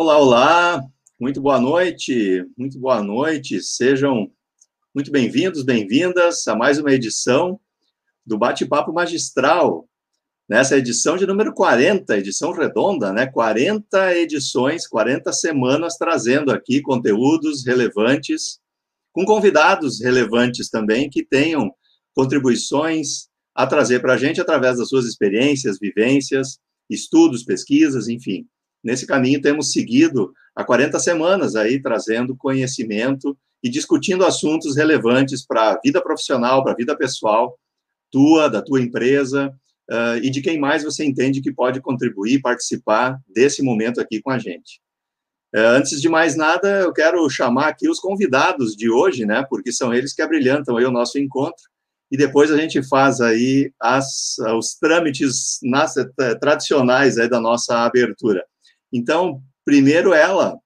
Olá, olá, muito boa noite, muito boa noite, sejam muito bem-vindos, bem-vindas a mais uma edição do Bate-Papo Magistral, nessa edição de número 40, edição redonda, né? 40 edições, 40 semanas trazendo aqui conteúdos relevantes, com convidados relevantes também que tenham contribuições a trazer para a gente através das suas experiências, vivências, estudos, pesquisas, enfim. Nesse caminho temos seguido há 40 semanas aí trazendo conhecimento e discutindo assuntos relevantes para a vida profissional, para a vida pessoal, tua, da tua empresa, uh, e de quem mais você entende que pode contribuir, participar desse momento aqui com a gente. Uh, antes de mais nada, eu quero chamar aqui os convidados de hoje, né, porque são eles que abrilhantam o nosso encontro, e depois a gente faz aí as, os trâmites nas, tradicionais aí da nossa abertura. Então, primeiro ela,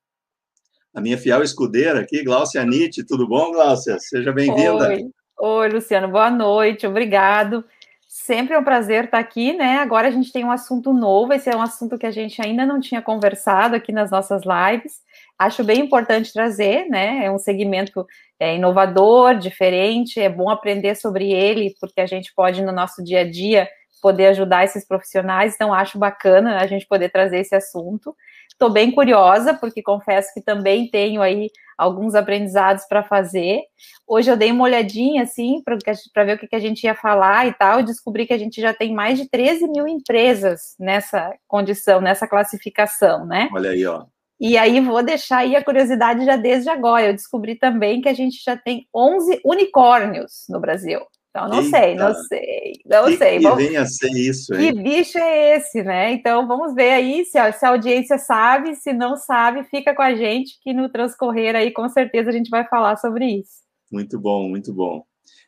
a minha fiel escudeira aqui, Glaucia Nietzsche. Tudo bom, Glaucia? Seja bem-vinda. Oi. Oi, Luciano, boa noite, obrigado. Sempre é um prazer estar aqui, né? Agora a gente tem um assunto novo, esse é um assunto que a gente ainda não tinha conversado aqui nas nossas lives. Acho bem importante trazer, né? É um segmento é, inovador, diferente, é bom aprender sobre ele, porque a gente pode, no nosso dia a dia, poder ajudar esses profissionais, então acho bacana a gente poder trazer esse assunto. Estou bem curiosa, porque confesso que também tenho aí alguns aprendizados para fazer. Hoje eu dei uma olhadinha, assim, para ver o que, que a gente ia falar e tal, e descobri que a gente já tem mais de 13 mil empresas nessa condição, nessa classificação, né? Olha aí, ó. E aí vou deixar aí a curiosidade já desde agora. Eu descobri também que a gente já tem 11 unicórnios no Brasil. Então, não Eita. sei, não sei, não que sei. Que vamos... vem a ser isso, hein? Que bicho é esse, né? Então, vamos ver aí se a, se a audiência sabe, se não sabe, fica com a gente, que no transcorrer aí, com certeza, a gente vai falar sobre isso. Muito bom, muito bom.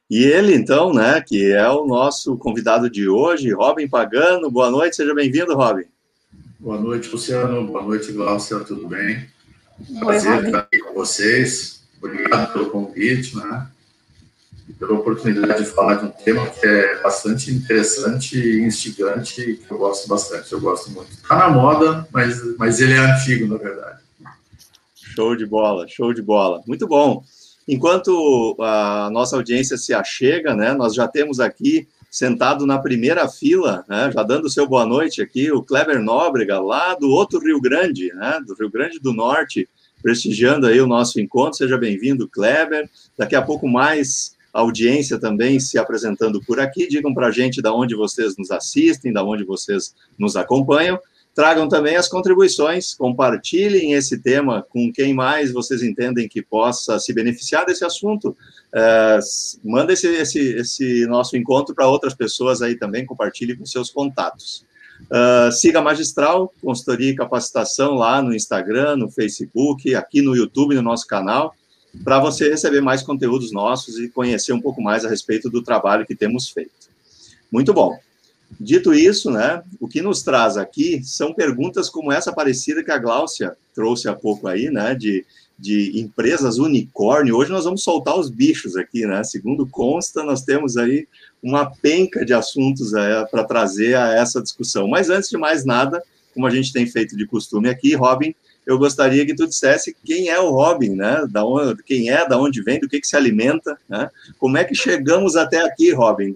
E ele, então, né, que é o nosso convidado de hoje, Robin Pagano. Boa noite, seja bem-vindo, Robin. Boa noite, Luciano. Boa noite, Glaucia. Tudo bem? Prazer estar aqui com vocês. Obrigado pelo convite, né? E pela oportunidade de falar de um tema que é bastante interessante e instigante, que eu gosto bastante, eu gosto muito. Está na moda, mas, mas ele é antigo, na verdade. Show de bola, show de bola. Muito bom. Enquanto a nossa audiência se achega, né, nós já temos aqui, sentado na primeira fila, né, já dando seu boa noite aqui, o Kleber Nóbrega, lá do outro Rio Grande, né, do Rio Grande do Norte, prestigiando aí o nosso encontro. Seja bem-vindo, Kleber. Daqui a pouco mais audiência também se apresentando por aqui. Digam para a gente de onde vocês nos assistem, de onde vocês nos acompanham. Tragam também as contribuições, compartilhem esse tema com quem mais vocês entendem que possa se beneficiar desse assunto. É, manda esse, esse, esse nosso encontro para outras pessoas aí também, compartilhe com seus contatos. Uh, siga a Magistral, consultoria e capacitação lá no Instagram, no Facebook, aqui no YouTube, no nosso canal para você receber mais conteúdos nossos e conhecer um pouco mais a respeito do trabalho que temos feito. Muito bom. Dito isso, né, o que nos traz aqui são perguntas como essa parecida que a Gláucia trouxe há pouco aí, né, de, de empresas unicórnio. Hoje nós vamos soltar os bichos aqui, né? Segundo consta, nós temos aí uma penca de assuntos é, para trazer a essa discussão. Mas antes de mais nada, como a gente tem feito de costume aqui, Robin, eu gostaria que tu dissesse quem é o Robin, né? Da onde, quem é, da onde vem, do que, que se alimenta, né? Como é que chegamos até aqui, Robin?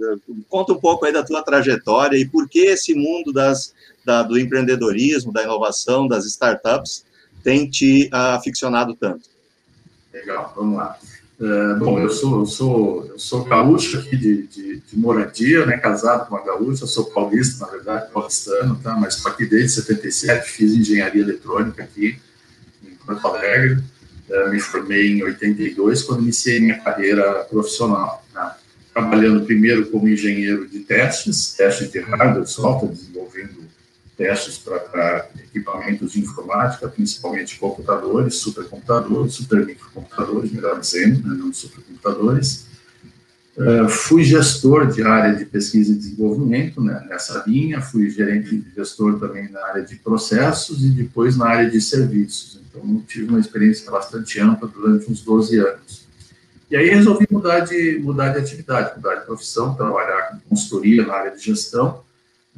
Conta um pouco aí da tua trajetória e por que esse mundo das, da, do empreendedorismo, da inovação, das startups tem te aficionado tanto. Legal, vamos lá. Uh, bom, eu sou, eu sou, eu sou gaúcho aqui de, de, de, moradia, né, casado com uma gaúcha, sou paulista, na verdade, paulistano, tá, mas estou aqui desde 77, fiz engenharia eletrônica aqui em Porto Alegre, uh, me formei em 82, quando iniciei minha carreira profissional, tá, trabalhando primeiro como engenheiro de testes, testes de hardware, software, desenvolvendo testes para equipamentos de informática, principalmente computadores, supercomputadores, supermicrocomputadores, melhor dizendo, né, não supercomputadores. Uh, fui gestor de área de pesquisa e desenvolvimento né, nessa linha, fui gerente gestor também na área de processos e depois na área de serviços. Então, tive uma experiência bastante ampla durante uns 12 anos. E aí resolvi mudar de, mudar de atividade, mudar de profissão, trabalhar com consultoria na área de gestão,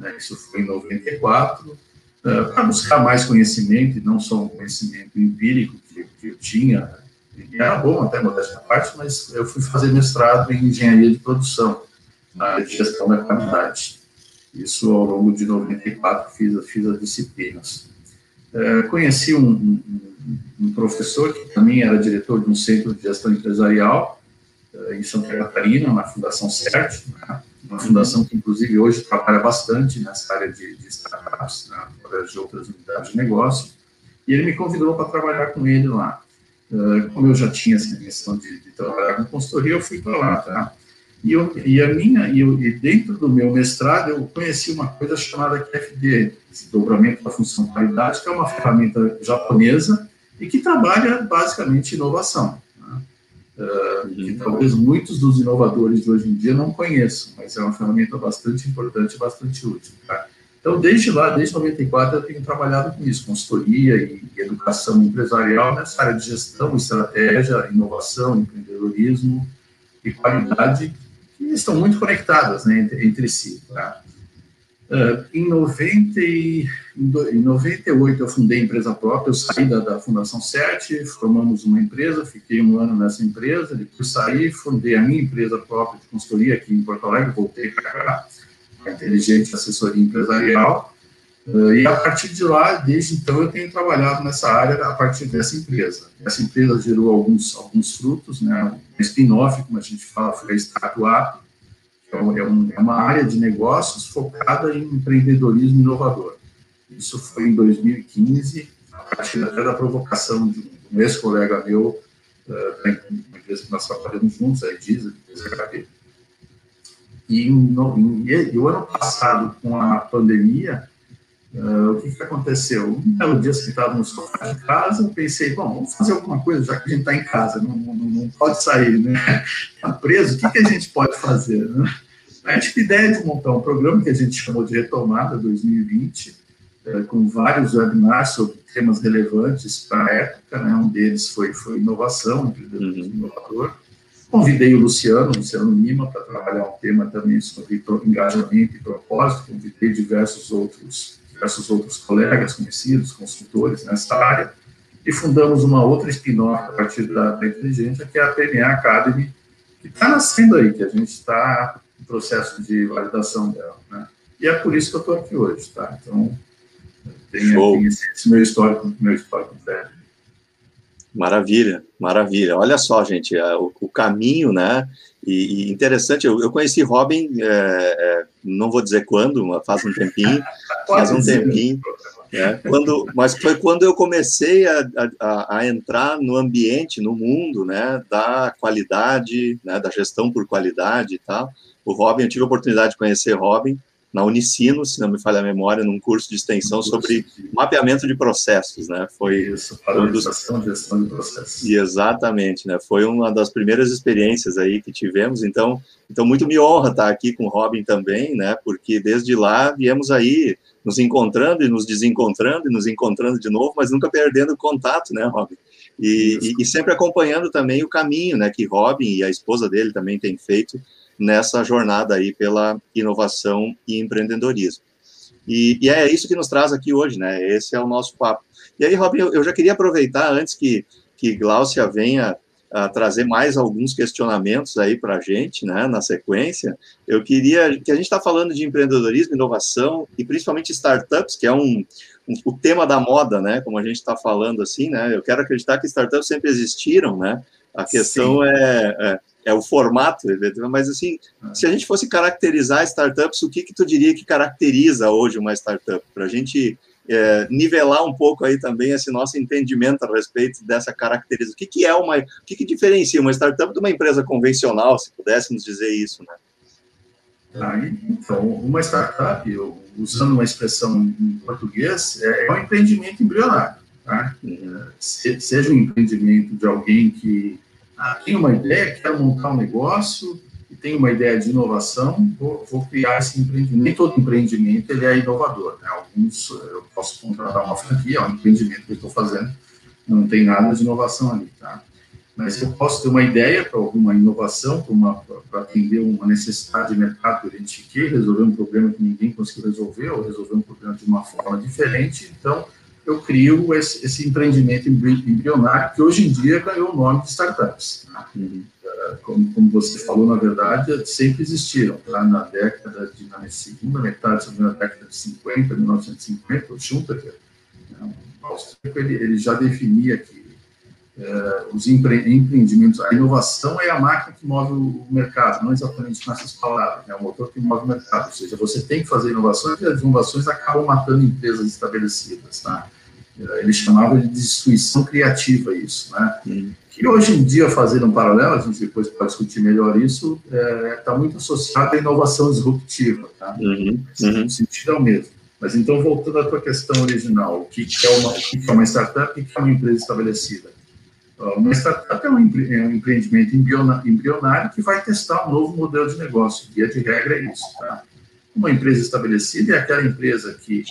né, isso foi em 94, uh, para buscar mais conhecimento, e não só um conhecimento empírico que, que eu tinha, e era bom até modéstia à parte, mas eu fui fazer mestrado em engenharia de produção, na área de gestão da qualidade. Isso ao longo de 94 fiz, fiz as disciplinas. Uh, conheci um, um, um professor que também era diretor de um centro de gestão empresarial, eh, em Santa Catarina, na Fundação CERT, né? uma fundação que, inclusive, hoje trabalha bastante nessa área de, de startups, né? através de outras unidades de negócio, e ele me convidou para trabalhar com ele lá. Uh, como eu já tinha essa questão de, de, trabalhar com consultoria, eu fui para lá, tá? E, eu, e a minha, e, eu, e, dentro do meu mestrado, eu conheci uma coisa chamada QFD, desdobramento da função qualidade, que é uma ferramenta japonesa e que trabalha basicamente inovação uh, que talvez muitos dos inovadores de hoje em dia não conheçam, mas é uma ferramenta bastante importante bastante útil. Tá? Então, desde lá, desde 94, eu tenho trabalhado com isso, consultoria e educação empresarial nessa área de gestão, estratégia, inovação, empreendedorismo e qualidade, que estão muito conectadas né, entre, entre si. Tá? Uh, em, 90 e, em 98 eu fundei a empresa própria, eu saí da, da Fundação 7, formamos uma empresa, fiquei um ano nessa empresa, depois saí, fundei a minha empresa própria de consultoria aqui em Porto Alegre, voltei para cá, a Inteligente Assessoria Empresarial, uh, e a partir de lá, desde então, eu tenho trabalhado nessa área a partir dessa empresa. Essa empresa gerou alguns, alguns frutos, né, um spin-off, como a gente fala, foi a Statuap, então, é, um, é uma área de negócios focada em empreendedorismo inovador. Isso foi em 2015, a partir até da provocação de um ex-colega meu, uh, da empresa que nós trabalhamos juntos, a Edisa, HP. E, no, em, e o ano passado, com a pandemia, uh, o que, que aconteceu? Um belo dia, sentado no sofá de casa, eu pensei, bom, vamos fazer alguma coisa, já que a gente está em casa, não, não, não, pode sair, né? Está preso, o que, que a gente pode fazer, né? A gente teve ideia de montar um programa que a gente chamou de Retomada 2020, é, com vários webinars sobre temas relevantes para a época, né? um deles foi, foi inovação, empreendedorismo uhum. inovador. Convidei o Luciano, Luciano Lima, para trabalhar um tema também sobre engajamento e propósito, convidei diversos outros, diversos outros colegas conhecidos, consultores nessa área, e fundamos uma outra spin-off a partir da, da Inteligência, que é a PMA Academy, que está nascendo aí, que a gente está em processo de validação dela, né? E é por isso que eu estou aqui hoje, tá? Então, tem, esse, esse, meu histórico, meu histórico velho. Maravilha, maravilha. Olha só, gente, é, o, o caminho, né? E, e interessante, eu, eu, conheci Robin, é, é, não vou dizer quando, mas faz um tempinho, faz um tempinho. É, quando, mas foi quando eu comecei a, a, a, entrar no ambiente, no mundo, né, da qualidade, né, da gestão por qualidade e tal. O Robin, eu tive a oportunidade de conhecer Robin, na Unicino, se não me falha a memória, num curso de extensão sobre mapeamento de processos, né? Foi isso, padronização um dos... gestão de processos. Exatamente, né? Foi uma das primeiras experiências aí que tivemos, então, então muito me honra estar aqui com o Robin também, né? Porque desde lá viemos aí nos encontrando e nos desencontrando e nos encontrando de novo, mas nunca perdendo contato, né, Robin? E, e, e sempre acompanhando também o caminho, né, que Robin e a esposa dele também têm feito nessa jornada aí pela inovação e empreendedorismo. E, e, é isso que nos traz aqui hoje, né? Esse é o nosso papo. E aí, Robin, eu, eu já queria aproveitar antes que, que Gláucia venha a trazer mais alguns questionamentos aí para a gente, né, na sequência. Eu queria que a gente está falando de empreendedorismo, inovação e principalmente startups, que é um, um o tema da moda, né, como a gente está falando assim, né. Eu quero acreditar que startups sempre existiram, né. A questão é, é, é o formato, mas assim, é. se a gente fosse caracterizar startups, o que que tu diria que caracteriza hoje uma startup? Para a gente é, nivelar um pouco aí também esse nosso entendimento a respeito dessa caracterização. O que, que é uma, o que, que diferencia uma startup de uma empresa convencional, se pudéssemos dizer isso, né? Ah, então, uma startup, usando uma expressão em português, é, é um empreendimento embrionário. Tá? Uhum. Seja um empreendimento de alguém que ah, tem uma ideia, quero montar um negócio, e tem uma ideia de inovação, vou, vou, criar esse empreendimento. Nem todo empreendimento ele é inovador. Né? Alguns, eu posso contratar uma franquia, é um empreendimento que eu estou fazendo, não tem nada de inovação ali. Tá? mas eu posso ter uma ideia para alguma inovação, para atender uma necessidade de mercado que eu identifiquei, resolver um problema que ninguém conseguiu resolver, ou resolver um problema de uma forma diferente. Então, eu crio esse, esse empreendimento embrionário, que hoje em dia ganhou o nome de startups. Uhum. Como, como, você falou, na verdade, sempre existiram. Tá? Na década de, na segunda metade da década de 50, 1950, o Schumpeter, né, ele, ele já definia que é, os empre empreendimentos, a inovação é a máquina que move o mercado, não exatamente nessas palavras, é o motor que move o mercado, ou seja, você tem que fazer inovações e as inovações acabam matando empresas estabelecidas, tá? É, ele chamava de destruição criativa isso, né? Que hoje em dia, fazendo um paralelo, a gente depois pode discutir melhor isso, está é, tá muito associado à inovação disruptiva, tá? Uhum. Uhum. O sentido é o mesmo. Mas então, voltando à tua questão original, o que é uma, que é uma startup e o que é uma empresa estabelecida? Uma startup é um, é um empreendimento embrionário que vai testar um novo modelo de negócio. Via de regra é isso. Tá? Uma empresa estabelecida é aquela empresa que,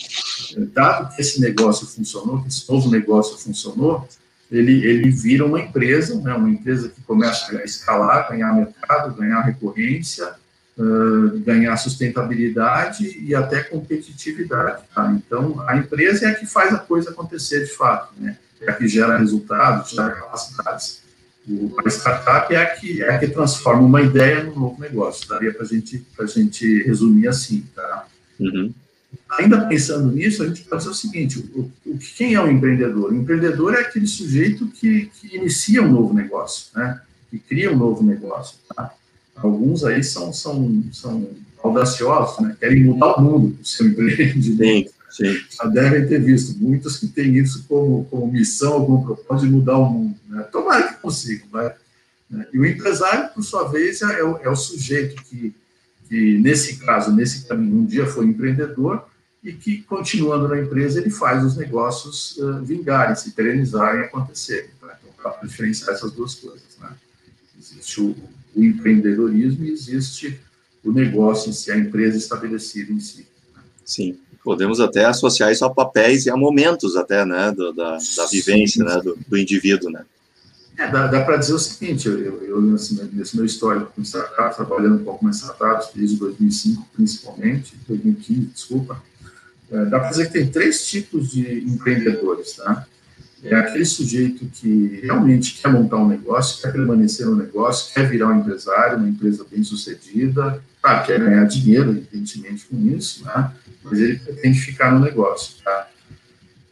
dado que esse negócio funcionou, que esse novo negócio funcionou, ele, ele vira uma empresa, né, uma empresa que começa a escalar, ganhar mercado, ganhar recorrência, uh, ganhar sustentabilidade e até competitividade. Tá? Então, a empresa é a que faz a coisa acontecer de fato. Né? é a que gera resultados, gera capacidades. O, a startup é a, que, é a que transforma uma ideia num novo negócio. Daria para gente, a gente resumir assim, tá? Uhum. Ainda pensando nisso, a gente pode dizer o seguinte: o, o, quem é o empreendedor? O empreendedor é aquele sujeito que, que inicia um novo negócio, né? que cria um novo negócio. Tá? Alguns aí são, são, são audaciosos, né? querem mudar o mundo com o seu empreendimento. Sim. Já devem ter visto muitos que têm isso como, como missão, como propósito de mudar o mundo. Né? Tomara que consigam. Né? E o empresário, por sua vez, é, é, o, é o sujeito que, que, nesse caso, nesse caminho, um dia foi empreendedor e que, continuando na empresa, ele faz os negócios uh, vingarem, se perenizarem, acontecerem. Né? Então, para diferenciar essas duas coisas. Né? Existe o, o empreendedorismo e existe o negócio em si, a empresa estabelecida em si. Né? Sim podemos até associar isso a papéis e a momentos até, né, do, da, da vivência, né, do, do indivíduo, né. É, dá, dá para dizer o seguinte, eu, eu, nesse, nesse, meu histórico com startups, trabalhando com algumas startups desde 2005 principalmente, 2015, desculpa, é, dá para dizer que tem três tipos de empreendedores, tá? É aquele sujeito que realmente quer montar um negócio, quer permanecer no negócio, quer virar um empresário, uma empresa bem sucedida, ah, quer ganhar dinheiro, evidentemente, com isso, né? Mas ele pretende ficar no negócio. Tá?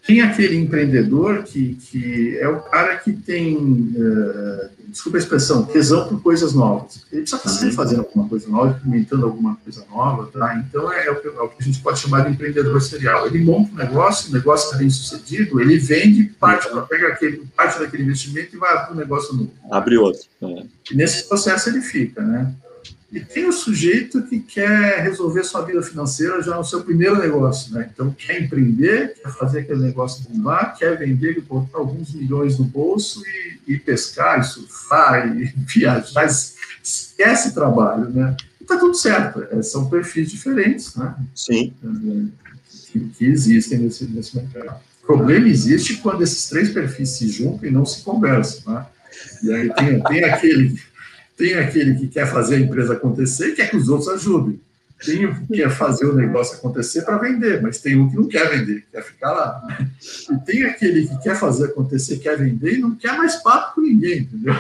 Tem aquele empreendedor que, que é o cara que tem, uh, desculpa a expressão, tesão por coisas novas. Ele precisa estar sempre fazendo alguma coisa nova, implementando alguma coisa nova, tá? Então é, é, o que, é, o que, a gente pode chamar de empreendedor serial. Ele monta um negócio, o negócio está bem sucedido, ele vende, parte, pega aquele, parte daquele investimento e vai abrir um negócio novo. Abre outro. É. E nesse processo ele fica, né? E tem o sujeito que quer resolver sua vida financeira já no seu primeiro negócio, né? Então, quer empreender, quer fazer aquele negócio bombar, quer vender e botar alguns milhões no bolso e, e pescar, e surfar, e viajar, esquece trabalho, né? E tá tudo certo, é, são perfis diferentes, né? Sim. Que, que existem nesse, nesse mercado. O problema existe quando esses três perfis se juntam e não se conversam, né? E aí tem, tem aquele tem aquele que quer fazer a empresa acontecer e quer que os outros ajudem. Tem o que quer fazer o negócio acontecer para vender, mas tem um que não quer vender, quer ficar lá. E tem aquele que quer fazer acontecer, quer vender e não quer mais papo com ninguém, entendeu?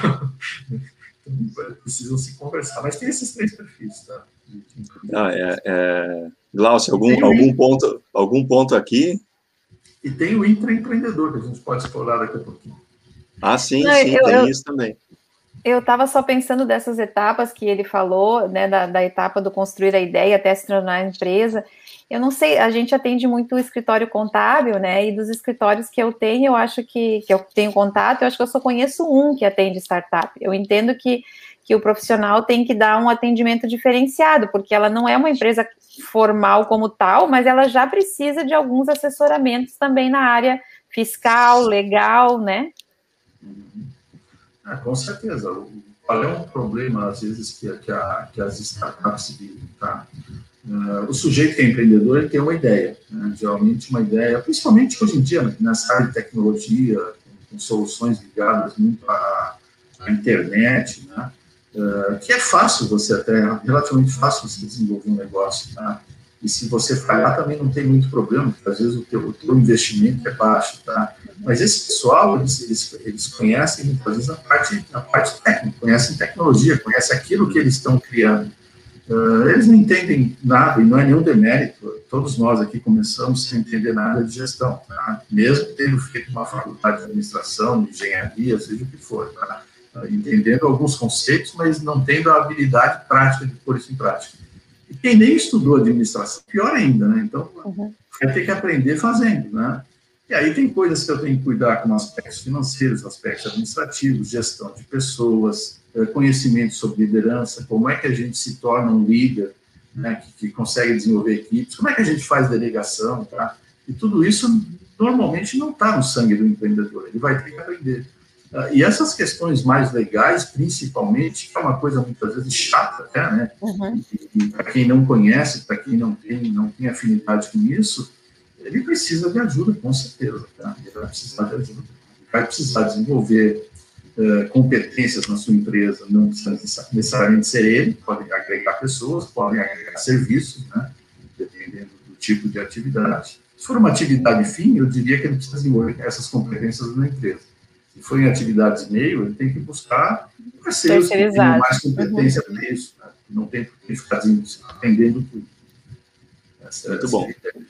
Então, precisam se conversar. Mas tem esses três perfis, tá? Ah, é, é... Glaucio, algum, algum, ponto, algum ponto aqui? E tem o intraempreendedor, que a gente pode explorar daqui a pouquinho. Ah, sim, sim, eu, tem eu, isso também. Eu estava só pensando dessas etapas que ele falou, né, da, da, etapa do construir a ideia até se tornar empresa. Eu não sei, a gente atende muito o escritório contábil, né? E dos escritórios que eu tenho, eu acho que, que eu tenho contato, eu acho que eu só conheço um que atende startup. Eu entendo que, que o profissional tem que dar um atendimento diferenciado, porque ela não é uma empresa formal como tal, mas ela já precisa de alguns assessoramentos também na área fiscal, legal, né? É, com certeza. Qual é um problema, às vezes, que, que, a, que as startups vivem, tá? Uh, o sujeito que é empreendedor ele tem uma ideia, né? geralmente uma ideia, principalmente hoje em dia, nessa área de tecnologia, com, soluções ligadas muito a, a internet, né? Uh, que é fácil você até, relativamente fácil você desenvolver um negócio, tá? E se você falhar, também não tem muito problema, porque às vezes o teu, o teu investimento é baixo, tá? Mas esse pessoal, eles, eles, eles conhecem, muitas vezes, a parte, a parte técnica, conhecem tecnologia, conhecem aquilo que eles estão criando. Uh, eles não entendem nada, e não é nenhum demérito. Todos nós aqui começamos sem entender nada de gestão, tá? mesmo tendo feito uma faculdade de administração, de engenharia, seja o que for, tá? Uh, entendendo alguns conceitos, mas não tendo a habilidade prática de pôr isso em prática. E quem nem estudou administração, pior ainda, né? Então, uhum. vai ter que aprender fazendo, né? E aí tem coisas que eu tenho que cuidar com aspectos financeiros, aspectos administrativos, gestão de pessoas, eh, conhecimento sobre liderança, como é que a gente se torna um líder, né, que, que, consegue desenvolver equipes, como é que a gente faz delegação, tá? E tudo isso normalmente não está no sangue do empreendedor, ele vai ter que aprender. Uh, e essas questões mais legais, principalmente, que é uma coisa muitas vezes chata, até, né? Uhum. E, e para quem não conhece, para quem não tem, não tem afinidade com isso, ele precisa de ajuda, com certeza. Tá? Ele vai precisar de ajuda. Ele vai precisar desenvolver uh, competências na sua empresa, não precisa necessariamente ser ele, pode agregar pessoas, pode agregar serviços, né? dependendo do tipo de atividade. Se for uma atividade fim, eu diria que ele precisa desenvolver essas competências na empresa. Se for em atividades meio, ele tem que buscar parceiros que tenham mais competência uhum. para isso. Né? Não tem por que ficar atendendo tudo. Essa, Muito bom. Ideia.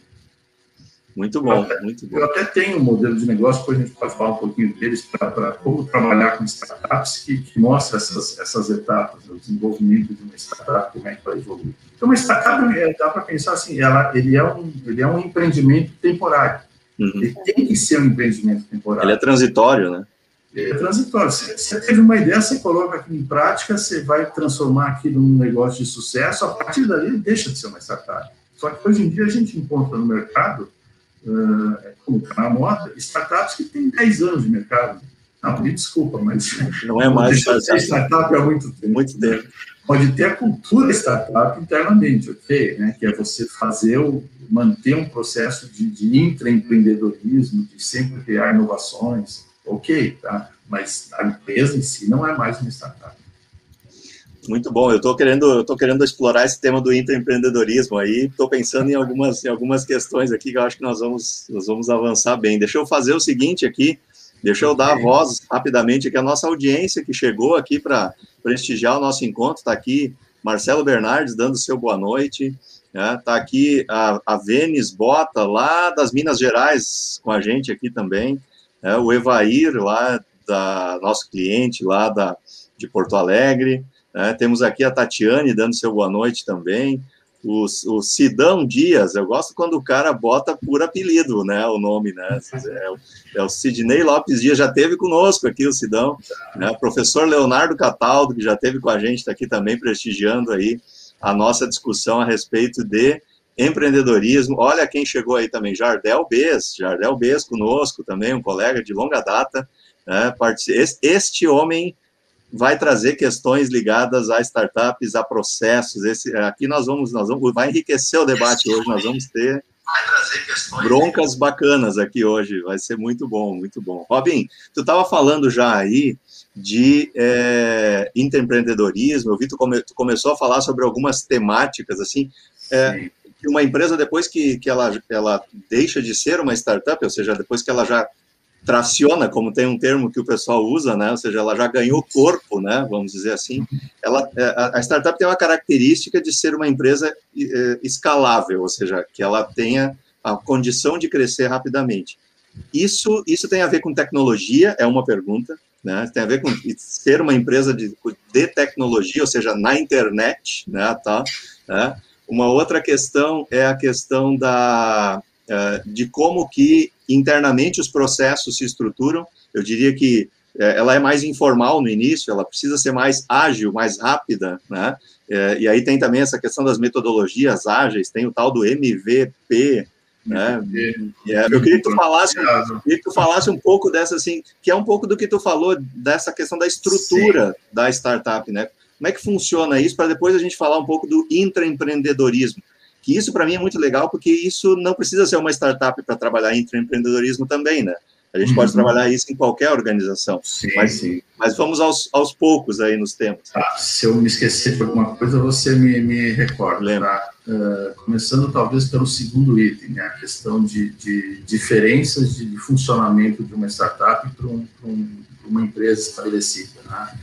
Muito bom, eu muito bom. Eu até tenho um modelo de negócio, depois a gente pode falar um pouquinho deles, para como trabalhar com startups, que, que mostra essas, essas etapas, o desenvolvimento de uma startup, como é que vai evoluir. Então, uma startup, é, dá para pensar assim, ela, ele, é um, ele é um empreendimento temporário. Uhum. Ele tem que ser um empreendimento temporário. Ele é transitório, né? É transitório. Você, você teve uma ideia, você coloca aquilo em prática, você vai transformar aquilo num negócio de sucesso, a partir dali ele deixa de ser uma startup. Só que hoje em dia a gente encontra no mercado uh, como está na moda, startups que têm 10 anos de mercado. Não, me desculpa, mas não é mais startup. startup há muito tempo. Muito tempo. Pode ter a cultura startup internamente, ok? Né? Que é você fazer, o, manter um processo de, de intraempreendedorismo, de sempre criar inovações, ok, tá? Mas a empresa em si não é mais uma startup. Muito bom. Eu estou querendo, eu tô querendo explorar esse tema do intraempreendedorismo aí. Estou pensando em algumas, em algumas questões aqui que eu acho que nós vamos, nós vamos avançar bem. Deixa eu fazer o seguinte aqui. Deixa eu dar a voz rapidamente aqui a nossa audiência que chegou aqui para prestigiar o nosso encontro. Está aqui Marcelo Bernardes dando seu boa noite. Está né? Tá aqui a, a Vênis Bota, lá das Minas Gerais, com a gente aqui também. É, o Evair, lá da nosso cliente lá da, de Porto Alegre. É, temos aqui a Tatiane dando seu boa noite também. O, o Sidão Dias, eu gosto quando o cara bota por apelido, né? O nome, né? É, é o Sidney Lopes Dias, já teve conosco aqui o Sidão, né? Professor Leonardo Cataldo, que já teve com a gente, está aqui também prestigiando aí a nossa discussão a respeito de empreendedorismo. Olha quem chegou aí também, Jardel Bez, Jardel Bez conosco também, um colega de longa data. Né? Este homem vai trazer questões ligadas a startups, a processos. Esse, aqui nós vamos, nós vamos, vai enriquecer o debate hoje. Nós vamos ter broncas bacanas aqui hoje. Vai ser muito bom, muito bom. Robin, tu estava falando já aí de é, empreendedorismo. Eu vi tu, come, tu começou a falar sobre algumas temáticas assim. É, que uma empresa depois que, que ela, ela deixa de ser uma startup, ou seja, depois que ela já traciona, como tem um termo que o pessoal usa, né? Ou seja, ela já ganhou corpo, né? Vamos dizer assim. Ela, é, a startup tem uma característica de ser uma empresa é, escalável, ou seja, que ela tenha a condição de crescer rapidamente. Isso, isso tem a ver com tecnologia, é uma pergunta, né? Tem a ver com ser uma empresa de, de tecnologia, ou seja, na internet, né? Tá? Né? Uma outra questão é a questão da, é, de como que internamente os processos se estruturam. Eu diria que é, ela é mais informal no início, ela precisa ser mais ágil, mais rápida, né? É, e aí tem também essa questão das metodologias ágeis, tem o tal do MVP, né? É, eu queria que tu falasse, que tu falasse um pouco dessa assim, que é um pouco do que tu falou dessa questão da estrutura Sim. da startup, né? Como é que funciona isso para depois a gente falar um pouco do intraempreendedorismo? isso para mim é muito legal, porque isso não precisa ser uma startup para trabalhar em empreendedorismo também, né? A gente uhum. pode trabalhar isso em qualquer organização. Sim, mas, sim. mas vamos aos, aos poucos aí nos temas. Tá, se eu me esquecer de alguma coisa, você me, me recorda. Lembra. Tá? Uh, começando talvez pelo segundo item, né? a questão de, de diferenças de, de, funcionamento de uma startup para um, um, uma empresa estabelecida. Né?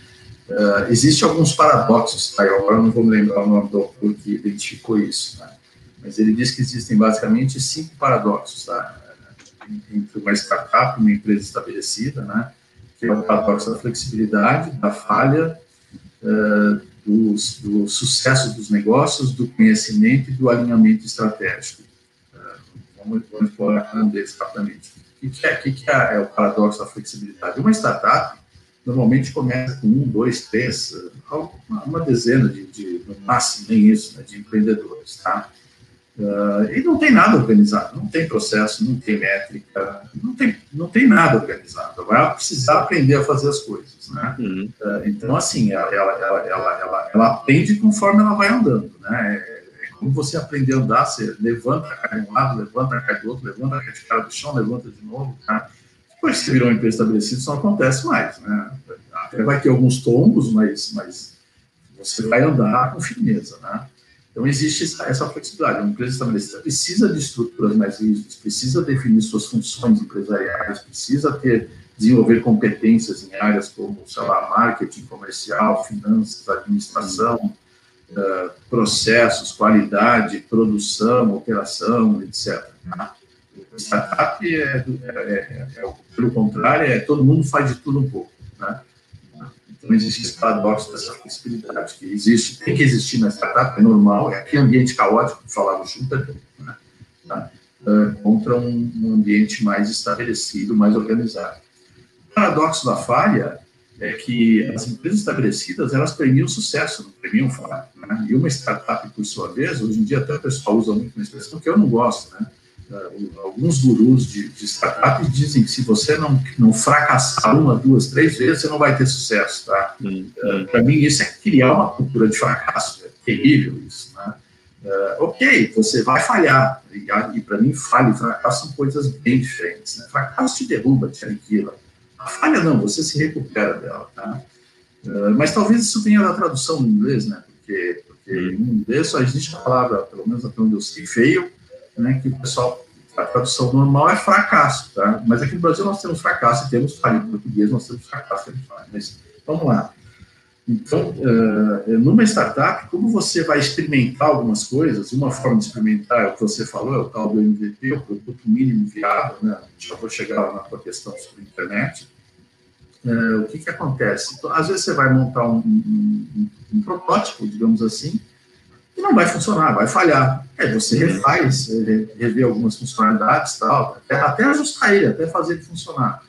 Uh, Existem alguns paradoxos, tá? agora não vou me lembrar o nome do autor que identificou isso, né? mas ele diz que existem basicamente cinco paradoxos. Tá? entre uma startup e uma empresa estabelecida, né? que é o paradoxo da flexibilidade, da falha, uh, do, do, sucesso dos negócios, do conhecimento e do alinhamento estratégico. Uh, vamos, vamos explorar um deles rapidamente. O que, é, que é, é, o paradoxo da flexibilidade? Uma startup normalmente começa com um, dois, três, uma, dezena de, de, no máximo, nem isso, né, de empreendedores, tá? Uh, e não tem nada organizado, não tem processo, não tem métrica, não tem, não tem nada organizado. Vai precisar aprender a fazer as coisas, né? Uhum. Uh, então, assim, ela, ela, ela, ela, ela, aprende conforme ela vai andando, né? É, é como você aprender a andar, você levanta, cai de um lado, levanta, cai do outro, levanta, cai de cara do chão, levanta de novo, tá? Depois que você virou uma empresa estabelecida, isso não acontece mais, né? Até vai ter alguns tombos, mas, mas você vai andar com firmeza, né? Então, existe essa flexibilidade. Uma empresa estabelecida precisa de estruturas mais rígidas, precisa definir suas funções empresariais, precisa ter, desenvolver competências em áreas como, sei lá, marketing comercial, finanças, administração, uh, processos, qualidade, produção, operação, etc. Né? Startup, é, é, é, é, pelo contrário, é todo mundo faz de tudo um pouco. Né? Então, existe esse paradoxo dessa flexibilidade, que existe, tem que existir na startup, é normal, é aquele ambiente caótico que falava o Schumpeter, né, tá? uh, contra um, um, ambiente mais estabelecido, mais organizado. O paradoxo da falha é que as empresas estabelecidas, elas premiam sucesso, não premiam falha. Né? E uma startup, por sua vez, hoje em dia até o pessoal usa muito uma expressão que eu não gosto, né? Alguns gurus de, de startups dizem que se você não, não fracassar uma, duas, três vezes, você não vai ter sucesso, tá? Hum, uh, Para mim, isso é criar uma cultura de fracasso. É terrível isso, né? Uh, ok, você vai falhar. E, e para mim, falha e fracasso são coisas bem diferentes. Né? Fracasso te derruba, te aniquila. A falha não, você se recupera dela, tá? Uh, mas talvez isso venha da tradução em inglês, né? Porque, porque hum. em inglês só existe a palavra, pelo menos até onde eu sei, feio, né, que o pessoal, a tradução normal é fracasso, tá? Mas aqui no Brasil nós temos fracasso e temos falha. Em português nós temos fracasso e falha. Mas vamos lá. Então, uh, numa startup, como você vai experimentar algumas coisas, uma forma de experimentar é o que você falou, é o tal do MVP, o produto mínimo viável, né? Já vou chegar lá na questão sobre a internet. Uh, o que, que acontece? Então, às vezes você vai montar um, um, um, um protótipo, digamos assim, e não vai funcionar, vai falhar. É, você refaz, revê algumas funcionalidades tal, até, até ajustar ele, até fazer ele funcionar.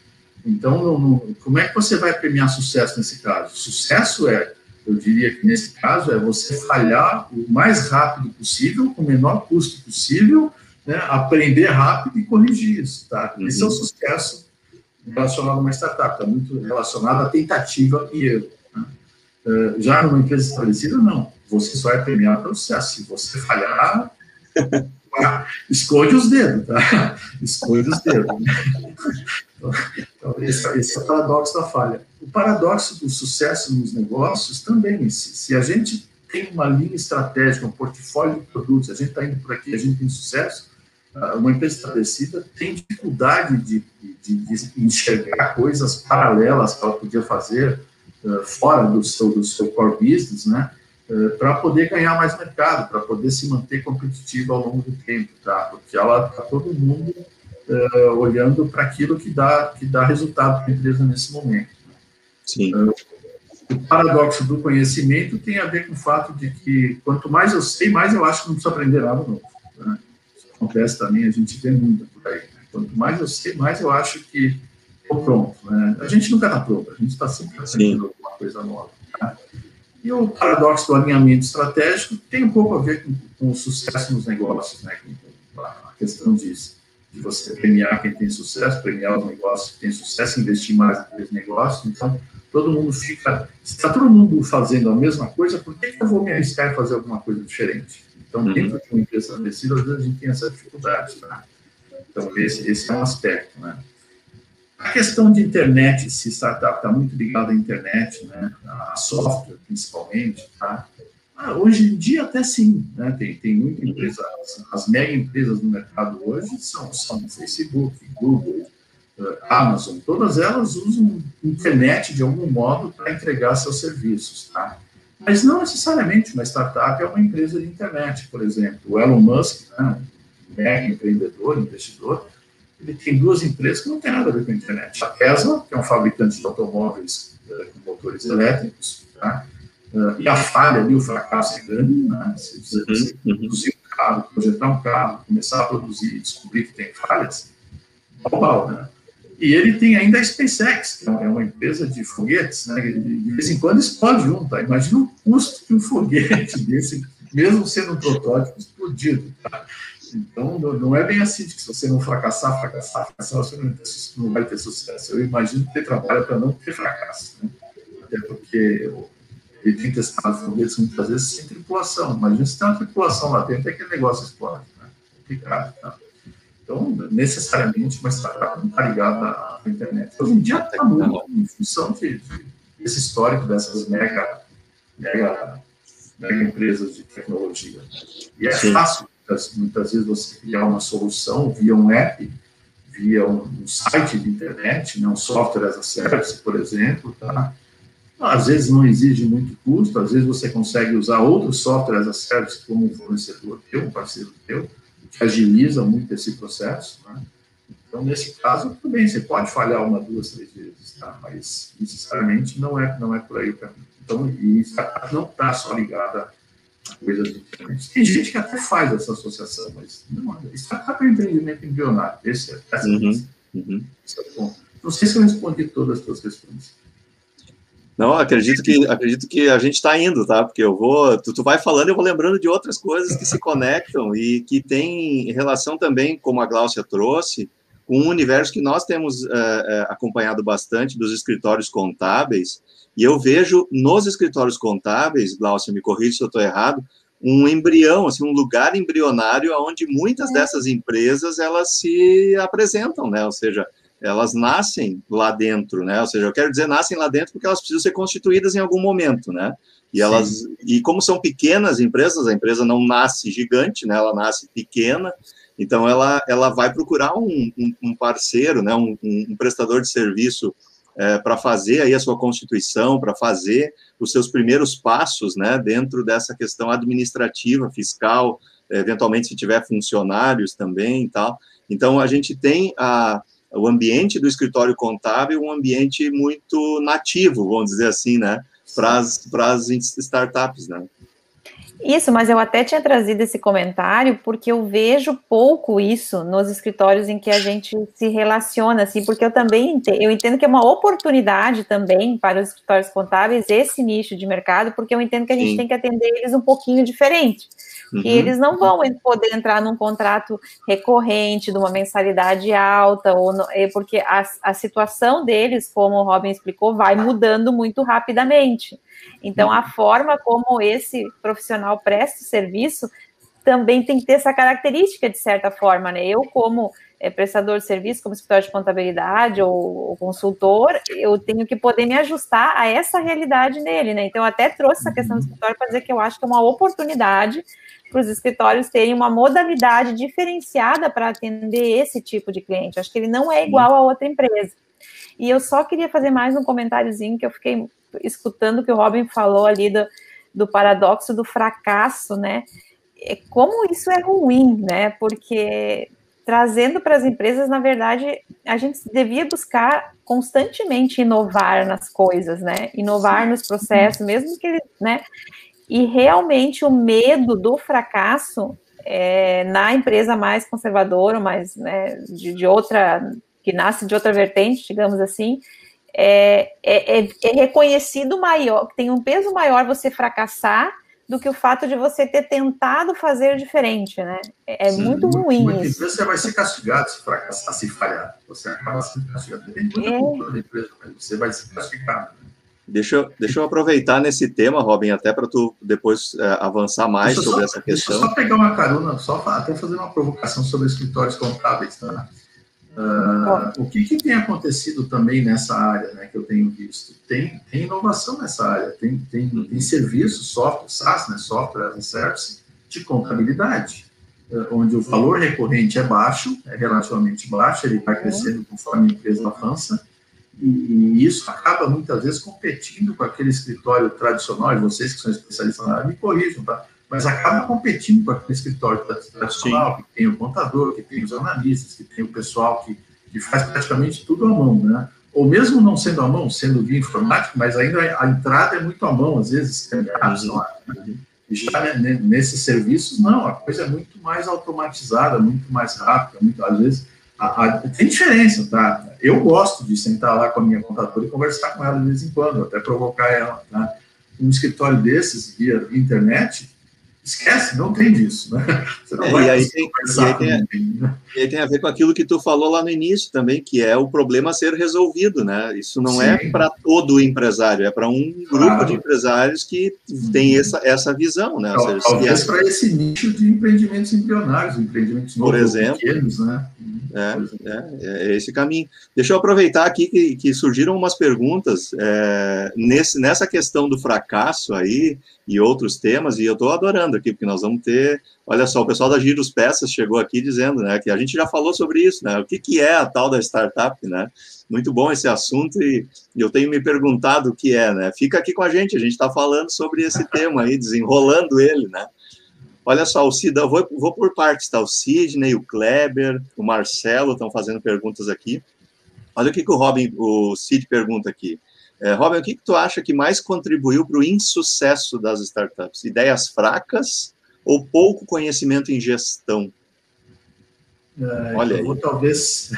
Então, como é que você vai premiar sucesso nesse caso? Sucesso é, eu diria que nesse caso, é você falhar o mais rápido possível, com o menor custo possível, né, aprender rápido e corrigir isso. Tá? Uhum. Esse é o sucesso relacionado a uma startup, está muito relacionado à tentativa e erro. Né? Uh, já numa empresa estabelecida, não você só é premiado pelo sucesso. Se você falhar, esconde os dedos, tá? Esconde os dedos. Então, esse, esse, é o paradoxo da falha. O paradoxo do sucesso nos negócios também, se, se a gente tem uma linha estratégica, um portfólio de produtos, a gente está indo por aqui, a gente tem sucesso, ah, uma empresa estabelecida tem dificuldade de, de, de enxergar coisas paralelas que ela podia fazer fora do seu, do seu core business, né? Eh, para poder ganhar mais mercado, para poder se manter competitivo ao longo do tempo, tá? Porque ela está todo mundo uh, olhando para aquilo que dá que dá resultado para a empresa nesse momento. Sim. Uh, o paradoxo do conhecimento tem a ver com o fato de que quanto mais eu sei, mais eu acho que não preciso aprender nada novo. Né? Isso acontece também, a gente vê muito por aí. Né? Quanto mais eu sei, mais eu acho que estou pronto. Né? A gente nunca está pronto, a gente está sempre aprendendo alguma coisa nova. Tá? E o paradoxo do alinhamento estratégico tem um pouco a ver com, com o sucesso nos negócios, né? Com a questão de, de você premiar quem tem sucesso, premiar os negócios que têm sucesso, investir mais naqueles negócios. Então, todo mundo fica. Se está todo mundo fazendo a mesma coisa, por que, que eu vou me arriscar em fazer alguma coisa diferente? Então, uhum. dentro de uma empresa estabelecida, às vezes a gente tem essa dificuldade. Tá? Então, esse, esse é um aspecto. Né? A questão de internet, se startup está muito ligada à internet, né, a software principalmente, tá? Ah, hoje em dia até sim, né? tem, tem muita empresa, as, mega empresas no mercado hoje são, são Facebook, Google, uh, Amazon, todas elas usam internet de algum modo para entregar seus serviços, tá? Mas não necessariamente uma startup é uma empresa de internet, por exemplo, o Elon Musk, né, mega empreendedor, investidor, ele tem duas empresas que não tem nada a ver com a internet. A Tesla, que é um fabricante de automóveis uh, com motores elétricos, tá? Uh, e a falha ali, o fracasso é grande, né? Se você, uhum. produzir um carro, projetar um carro, começar a produzir e descobrir que tem falhas, global, né? E ele tem ainda a SpaceX, que é uma empresa de foguetes, né? De vez em quando explode um, tá? Imagina o custo de um foguete desse, mesmo sendo um protótipo explodido, tá? Então, não é bem assim de que se você não fracassar, fracassar, fracassar, você não, vai ter sucesso. Eu imagino que ele trabalha para não ter fracasso, né? Até porque ele tem testado foguetes muitas vezes sem tripulação. Imagina se tem uma tripulação lá dentro, é que o negócio explode, né? Complicado, tá? Então, necessariamente, uma startup não está ligada à internet. Hoje em dia está muito em função de, de, desse histórico dessas mega, mega, mega empresas de tecnologia. E é Sim. fácil muitas, muitas vezes você criar uma solução via um app, via um, um site de internet, né, um software as a service, por exemplo, tá? Às vezes não exige muito custo, às vezes você consegue usar outros softwares as a service como um fornecedor teu, um parceiro teu, que agiliza muito esse processo, né? Então, nesse caso, também você pode falhar uma, duas, três vezes, tá? Mas necessariamente não é, não é por aí o caminho. Então, e não está só ligada. Tem gente que até faz essa associação, mas não, startup é empreendimento embrionário. Esse é, essa uhum, uhum. Esse é o ponto. Não sei se eu respondi todas as suas questões. Não, acredito que acredito que a gente está indo, tá? Porque eu vou, tu, tu vai falando, eu vou lembrando de outras coisas que se conectam e que tem relação também, como a Gláucia trouxe, com um universo que nós temos uh, acompanhado bastante dos escritórios contábeis, e eu vejo nos escritórios contábeis, Glaucia, me corrija se eu estou errado, um embrião, assim, um lugar embrionário onde muitas é. dessas empresas elas se apresentam, né? Ou seja, elas nascem lá dentro, né? Ou seja, eu quero dizer nascem lá dentro porque elas precisam ser constituídas em algum momento, né? E elas Sim. e como são pequenas empresas, a empresa não nasce gigante, né? Ela nasce pequena, então ela ela vai procurar um, um, um parceiro, né? Um, um prestador de serviço é, para fazer aí a sua constituição, para fazer os seus primeiros passos, né, dentro dessa questão administrativa, fiscal, eventualmente se tiver funcionários também e tal. Então, a gente tem a, o ambiente do escritório contábil, um ambiente muito nativo, vamos dizer assim, né, para as startups, né. Isso, mas eu até tinha trazido esse comentário porque eu vejo pouco isso nos escritórios em que a gente se relaciona, assim, porque eu também entendo, eu entendo que é uma oportunidade também para os escritórios contábeis esse nicho de mercado, porque eu entendo que a gente Sim. tem que atender eles um pouquinho diferente. Uhum. E eles não vão poder entrar num contrato recorrente, de uma mensalidade alta, ou no, é porque a, a situação deles, como o Robin explicou, vai mudando muito rapidamente. Então, a forma como esse profissional presta o serviço também tem que ter essa característica, de certa forma, né? Eu, como é, prestador de serviço, como escritório de contabilidade ou, ou, consultor, eu tenho que poder me ajustar a essa realidade nele, né? Então, eu até trouxe essa questão do escritório para dizer que eu acho que é uma oportunidade para os escritórios terem uma modalidade diferenciada para atender esse tipo de cliente. Acho que ele não é igual a outra empresa. E eu só queria fazer mais um comentáriozinho que eu fiquei escutando o que o Robin falou ali do, do paradoxo do fracasso, né? É, como isso é ruim, né? Porque trazendo para as empresas, na verdade, a gente devia buscar constantemente inovar nas coisas, né? Inovar nos processos, mesmo que, né? E realmente o medo do fracasso é, na empresa mais conservadora, mais né, de, de outra que nasce de outra vertente, digamos assim, é, é, é, é reconhecido maior, tem um peso maior você fracassar do que o fato de você ter tentado fazer diferente, né? É Sim, muito, ruim muito isso. Você vai ser castigado se fracassar, se falhar. Você acaba sendo castigado. Tem muita é. cultura da empresa, mas você vai ser castigado. Né? Deixa eu, deixa eu aproveitar nesse tema, Robin, até para tu depois é, avançar mais deixa sobre só, essa questão. Deixa eu só pegar uma carona, só até fazer uma provocação sobre escritórios contábeis, tá? Uh, o que, que, tem acontecido também nessa área, né, que eu tenho visto? Tem, tem inovação nessa área, tem, tem, tem serviços, software, SaaS, né, software as a service, de contabilidade, uh, onde o valor recorrente é baixo, é relativamente baixo, ele vai crescendo conforme a empresa avança, e, isso acaba muitas vezes competindo com aquele escritório tradicional, e vocês que são especialistas na área, me corrijam, tá? Mas acaba competindo com aquele escritório tradicional, Sim. que tem o contador, que tem os analistas, que tem o pessoal que, que faz praticamente tudo à mão, né? Ou mesmo não sendo à mão, sendo via informática, mas ainda a entrada é muito à mão, às vezes, uhum. E já nesses serviços, não, a coisa é muito mais automatizada, muito mais rápida, muito, às vezes a, a, tem diferença, tá? Eu gosto de sentar lá com a minha contadora e conversar com ela de vez em quando, até provocar ela, tá? Um escritório desses, via, via internet, esquece, não tem disso, né? É, e aí tem, e aí tem, ninguém, né? e aí tem a ver com aquilo que tu falou lá no início também, que é o problema ser resolvido, né? Isso não é Sim. é para todo empresário, é para um grupo claro. de empresários que tem uhum. essa, essa visão, né? Seja, talvez para esse nicho de empreendimentos embrionários, empreendimentos novos, Por exemplo, pequenos, né? É, é, é, esse caminho. Deixa eu aproveitar aqui que, que surgiram umas perguntas é, nesse, nessa questão do fracasso aí, e outros temas, e eu estou adorando aqui, porque nós vamos ter. Olha só, o pessoal da Giros Peças chegou aqui dizendo né, que a gente já falou sobre isso, né? O que, que é a tal da startup, né? Muito bom esse assunto, e, eu tenho me perguntado o que é, né? Fica aqui com a gente, a gente está falando sobre esse tema aí, desenrolando ele, né? Olha só, o Cid, eu vou, vou por partes, tá? O Sidney, o Kleber, o Marcelo estão fazendo perguntas aqui. Olha o que, que o Robin, o Cid pergunta aqui. É, Robin, o que, que tu acha que mais contribuiu para o insucesso das startups? Ideias fracas ou pouco conhecimento em gestão? É, Olha eu aí. vou talvez,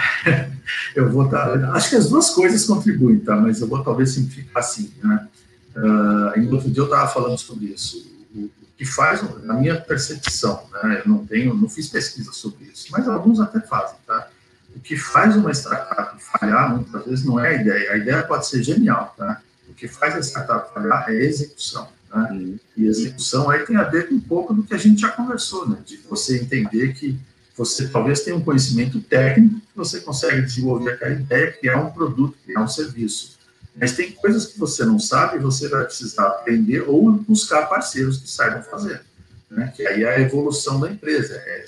eu vou acho que as duas coisas contribuem, tá? Mas eu vou talvez simplificar assim, né? Uh, em outro dia eu estava falando sobre isso. O, o, que faz, na minha percepção, né? Eu não tenho, não fiz pesquisa sobre isso, mas alguns até fazem, tá? O que faz uma startup falhar, muitas vezes, não é a ideia. A ideia pode ser genial, tá? O que faz a startup falhar é a execução. Né? Uhum. E execução aí tem a ver com um pouco do que a gente já conversou, né? De você entender que você talvez tenha um conhecimento técnico que você consegue desenvolver aquela ideia, criar um produto, criar um serviço. Mas tem coisas que você não sabe e você vai precisar aprender ou buscar parceiros que saibam fazer né? que aí é a evolução da empresa, é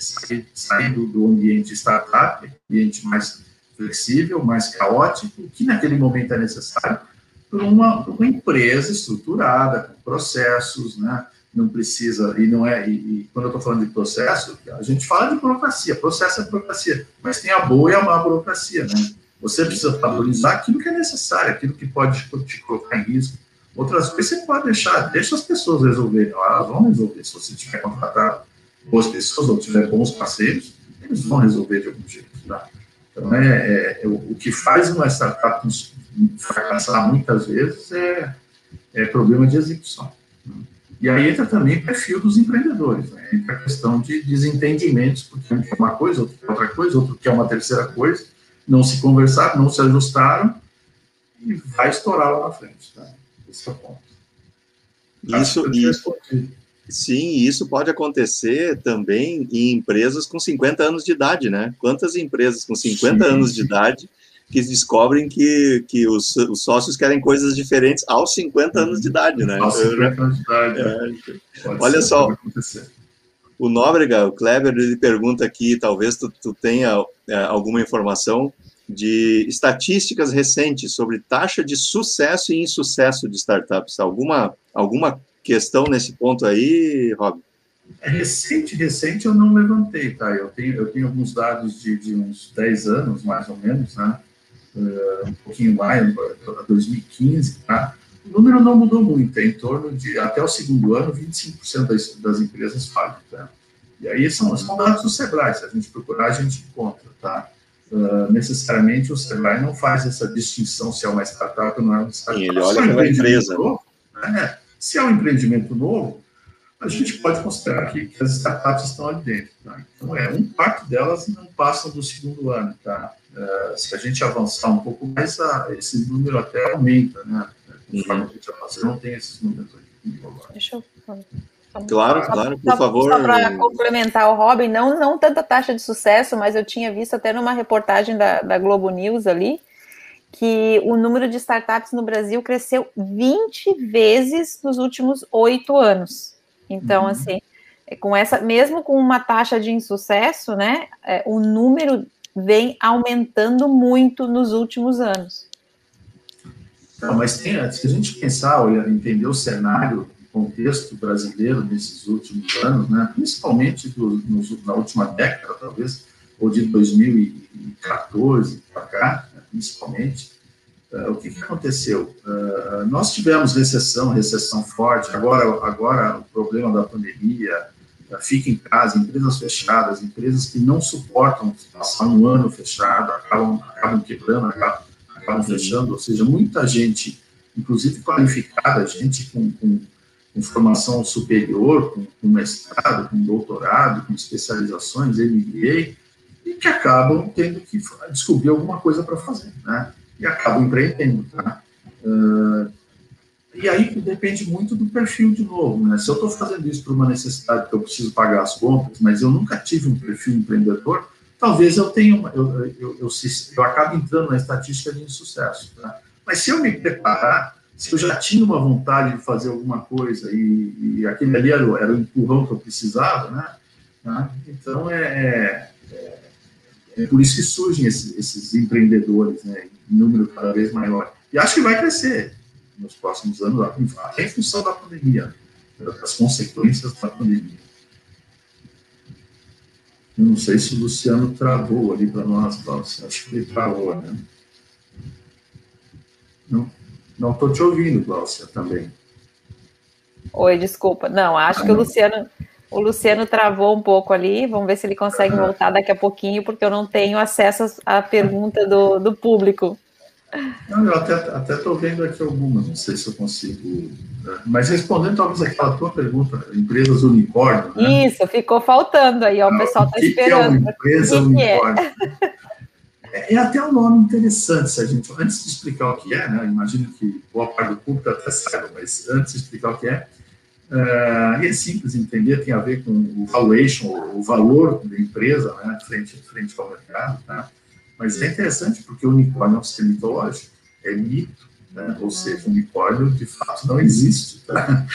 saindo do ambiente startup, ambiente mais flexível, mais caótico, que naquele momento é necessário, para uma, uma, empresa estruturada, com processos, né? não precisa, e não é, e, e quando eu estou falando de processo, a gente fala de burocracia, processo é burocracia, mas tem a boa e a má burocracia, né? Você precisa valorizar aquilo que é necessário, aquilo que pode te colocar em risco, Outras coisas você pode deixar, deixa as pessoas resolverem, elas vão resolver. Se você tiver contratar boas pessoas ou tiver bons parceiros, eles vão resolver de algum jeito. Tá? Então, é, é, é o, que faz uma startup fracassar muitas vezes é, é problema de execução. Né? E aí entra também o perfil dos empreendedores, né? entra a questão de desentendimentos, porque um quer uma coisa, outro quer outra coisa, outro quer uma terceira coisa, não se conversaram, não se ajustaram, e vai estourar lá na frente. Tá? Esse é o ponto. Isso, isso, sim, isso pode acontecer também em empresas com 50 anos de idade, né? Quantas empresas com 50 sim. anos de idade que descobrem que, que os, os, sócios querem coisas diferentes aos 50 anos de idade, né? Aos 50 anos de idade. É, olha só, o Nóbrega, o Kleber, ele pergunta aqui, talvez tu, tu tenha é, alguma informação de estatísticas recentes sobre taxa de sucesso e insucesso de startups. Alguma, alguma questão nesse ponto aí, Rob? É recente, recente eu não levantei, tá? Eu tenho, eu tenho alguns dados de, de uns 10 anos, mais ou menos, né? Uh, um pouquinho mais, 2015, tá? O número não mudou muito, é em torno de, até o segundo ano, 25% das, das empresas falham, tá? E aí são, são dados do Sebrae, se a gente procurar, a gente encontra, tá? Uh, necessariamente o Sebrae não faz essa distinção se é uma startup ou não é uma startup. Sim, ele olha pela empresa. Novo, né? Se é um empreendimento novo, a gente pode considerar que, que as startups estão ali dentro. Tá? Então, é, um quarto delas não passam do segundo ano. Tá? Uh, se a gente avançar um pouco mais, a, esse número até aumenta. Né? Conforme a gente avança, eu não tem esses números aqui Deixa eu Claro, claro, por só, favor. Só para complementar o Robin, não, não tanta taxa de sucesso, mas eu tinha visto até numa reportagem da, da Globo News ali, que o número de startups no Brasil cresceu 20 vezes nos últimos oito anos. Então, uhum. assim, é, com essa, mesmo com uma taxa de insucesso, né, é, o número vem aumentando muito nos últimos anos. Não, mas tem, se a gente pensar, olha, entender o cenário, contexto brasileiro nesses últimos anos, né, principalmente nos, na última década, talvez, ou de 2014 para cá, né, principalmente, uh, o que, que aconteceu? Uh, nós tivemos recessão, recessão forte, agora, agora o problema da pandemia, fica em casa, empresas fechadas, empresas que não suportam passar um ano fechado, acabam, acabam quebrando, acabam, acabam fechando, ou seja, muita gente, inclusive qualificada, gente com, com, com formação superior, com, com, mestrado, com doutorado, com especializações, MBA, e que acabam tendo que descobrir alguma coisa para fazer, né? E acabam empreendendo, tá? Uh, e aí depende muito do perfil de novo, né? Se eu estou fazendo isso por uma necessidade que eu preciso pagar as contas, mas eu nunca tive um perfil empreendedor, talvez eu tenha uma, eu, eu, eu, eu, eu acabe entrando na estatística de insucesso. Tá? Mas se eu me preparar, se eu já tinha uma vontade de fazer alguma coisa e, e aquele ali era, era, o empurrão que eu precisava, né? Tá? Então é, é, é, por isso que surgem esses, esses empreendedores, né? Em número cada vez maior. E acho que vai crescer nos próximos anos, até em função da pandemia, das consequências da pandemia. Eu não sei se o Luciano travou ali para nós. Acho que ele travou, né? Não estou te ouvindo, Glaucia, também. Oi, desculpa. Não, acho ah, que não. o Luciano, o Luciano travou um pouco ali. Vamos ver se ele consegue ah. voltar daqui a pouquinho, porque eu não tenho acesso à pergunta do, do público. Não, eu até estou vendo aqui algumas, não sei se eu consigo. Né? Mas respondendo talvez aquela tua pergunta, empresas unicórnio. Né? Isso, ficou faltando aí, ó, o ah, pessoal está esperando. Que é uma empresa que unicórnio? É? é? até um nome interessante, se a gente. Antes de explicar o que é, né? Imagino que boa parte do público até saiba, mas antes de explicar o que é, uh, é simples entender, tem a ver com o valuation, o valor da empresa, né? Frente, frente ao mercado, tá? Mas é interessante porque o unicórnio é um ser mitológico, é mito, né? ou seja, o unicórnio de fato não existe. Tá?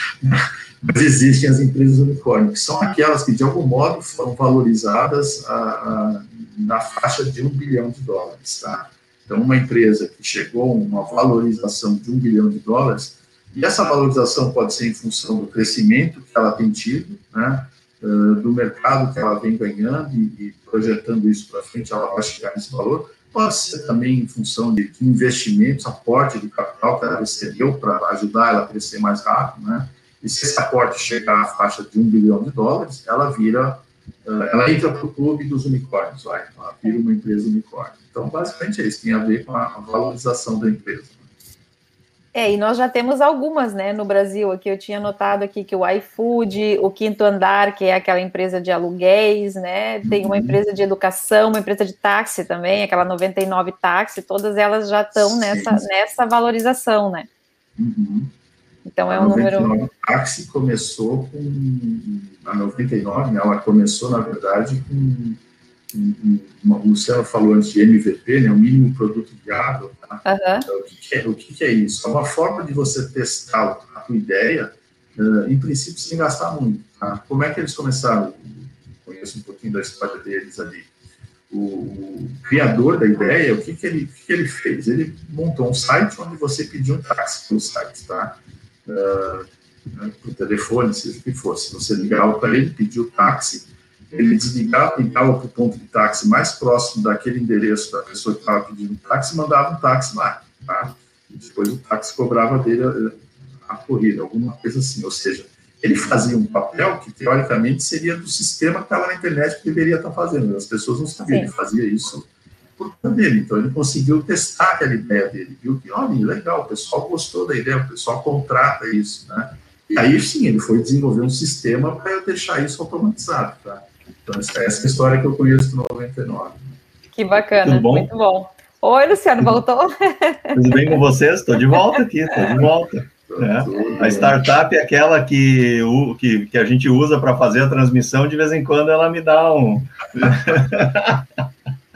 Mas existem as empresas unicórnio, que são aquelas que de algum modo foram valorizadas a, a, na faixa de um bilhão de dólares. Tá? Então, uma empresa que chegou a uma valorização de um bilhão de dólares, e essa valorização pode ser em função do crescimento que ela tem tido, né? uh, do mercado que ela vem ganhando e, projetando isso para frente, ela vai chegar nesse valor. Pode ser também em função de investimentos, aporte de capital que ela recebeu para ajudar ela a crescer mais rápido, né? E se esse aporte chegar à faixa de um bilhão de dólares, ela vira, ela entra para o clube dos unicórnios, vai, ela vira uma empresa unicórnio. Então, basicamente é isso, tem a ver com a valorização da empresa. É, e nós já temos algumas, né, no Brasil. Aqui eu tinha notado aqui que o iFood, o Quinto Andar, que é aquela empresa de aluguéis, né, tem uma uhum. empresa de educação, uma empresa de táxi também, aquela 99 táxi, todas elas já estão nessa, nessa valorização, né. Uhum. Então é um número. A táxi começou com. A 99, né, ela começou, na verdade, com o Luciano falou antes de MVP, né, o mínimo produto viável. Tá? Uhum. Então, o, que é, o que é, isso? É uma forma de você testar a tua ideia, uh, em princípio, sem gastar muito. Tá? Como é que eles começaram? Conheço um pouquinho da história deles ali. O, criador da ideia, o que, que, ele, o que, que, ele fez? Ele montou um site onde você pediu um táxi pelo site, tá? Uh, por telefone, seja o que fosse. Você ligava para ele, pediu o táxi, ele desligava, ligava para o ponto de táxi mais próximo daquele endereço da pessoa que estava pedindo o táxi mandava um táxi lá, tá? E depois o táxi cobrava dele a, a corrida, alguma coisa assim. Ou seja, ele fazia um papel que, teoricamente, seria do sistema que estava na internet que deveria estar fazendo. As pessoas não sabiam, ele fazia isso por conta dele. Então, ele conseguiu testar aquela ideia dele. Viu que, olha, legal, o pessoal gostou da ideia, o pessoal contrata isso, né? E aí, sim, ele foi desenvolver um sistema para deixar isso automatizado, tá? Então, essa é a história que eu conheço do 99. Que bacana, bom? muito bom. Oi, Luciano, voltou? Tudo bem com vocês? Estou de volta aqui, estou de volta. É. A startup é aquela que, o, que, que a gente usa para fazer a transmissão, de vez em quando ela me dá um.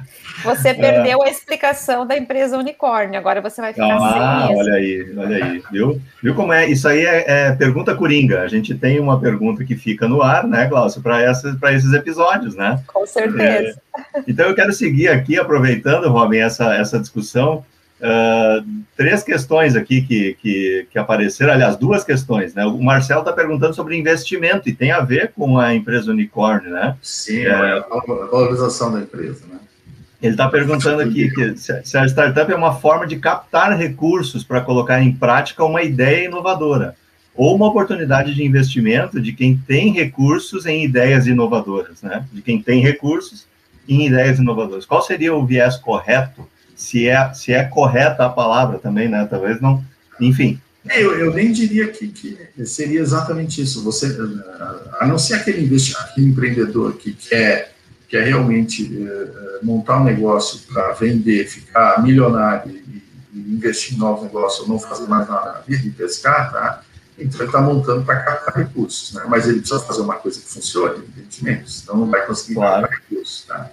Você é. perdeu é. a explicação da empresa unicórnio, agora você vai ficar ah, sem isso. Olha aí, olha aí, viu? Viu como é? Isso aí é, é, pergunta coringa. A gente tem uma pergunta que fica no ar, né, Glaucio, para esses episódios, né? Com certeza. É, então eu quero seguir aqui, aproveitando, Robin, essa, essa discussão. Uh, três questões aqui que, que, que, apareceram, aliás, duas questões, né? O Marcelo está perguntando sobre investimento e tem a ver com a empresa unicórnio, né? Sim, é, a valorização da empresa, né? Ele está perguntando aqui que se a startup é uma forma de captar recursos para colocar em prática uma ideia inovadora, ou uma oportunidade de investimento de quem tem recursos em ideias inovadoras, né? De quem tem recursos em ideias inovadoras. Qual seria o viés correto? Se é, se é correta a palavra também, né? Talvez não. Enfim. É, eu, eu nem diria que, que, seria exatamente isso. Você, a não ser aquele, aquele empreendedor que quer quer realmente é, montar um negócio para vender, ficar milionário e, e, investir em novos negócios, ou não fazer mais nada na vida e pescar, tá? então ele está montando para captar recursos, né? mas ele precisa fazer uma coisa que funcione, evidentemente, senão não vai conseguir claro. captar recursos. Tá?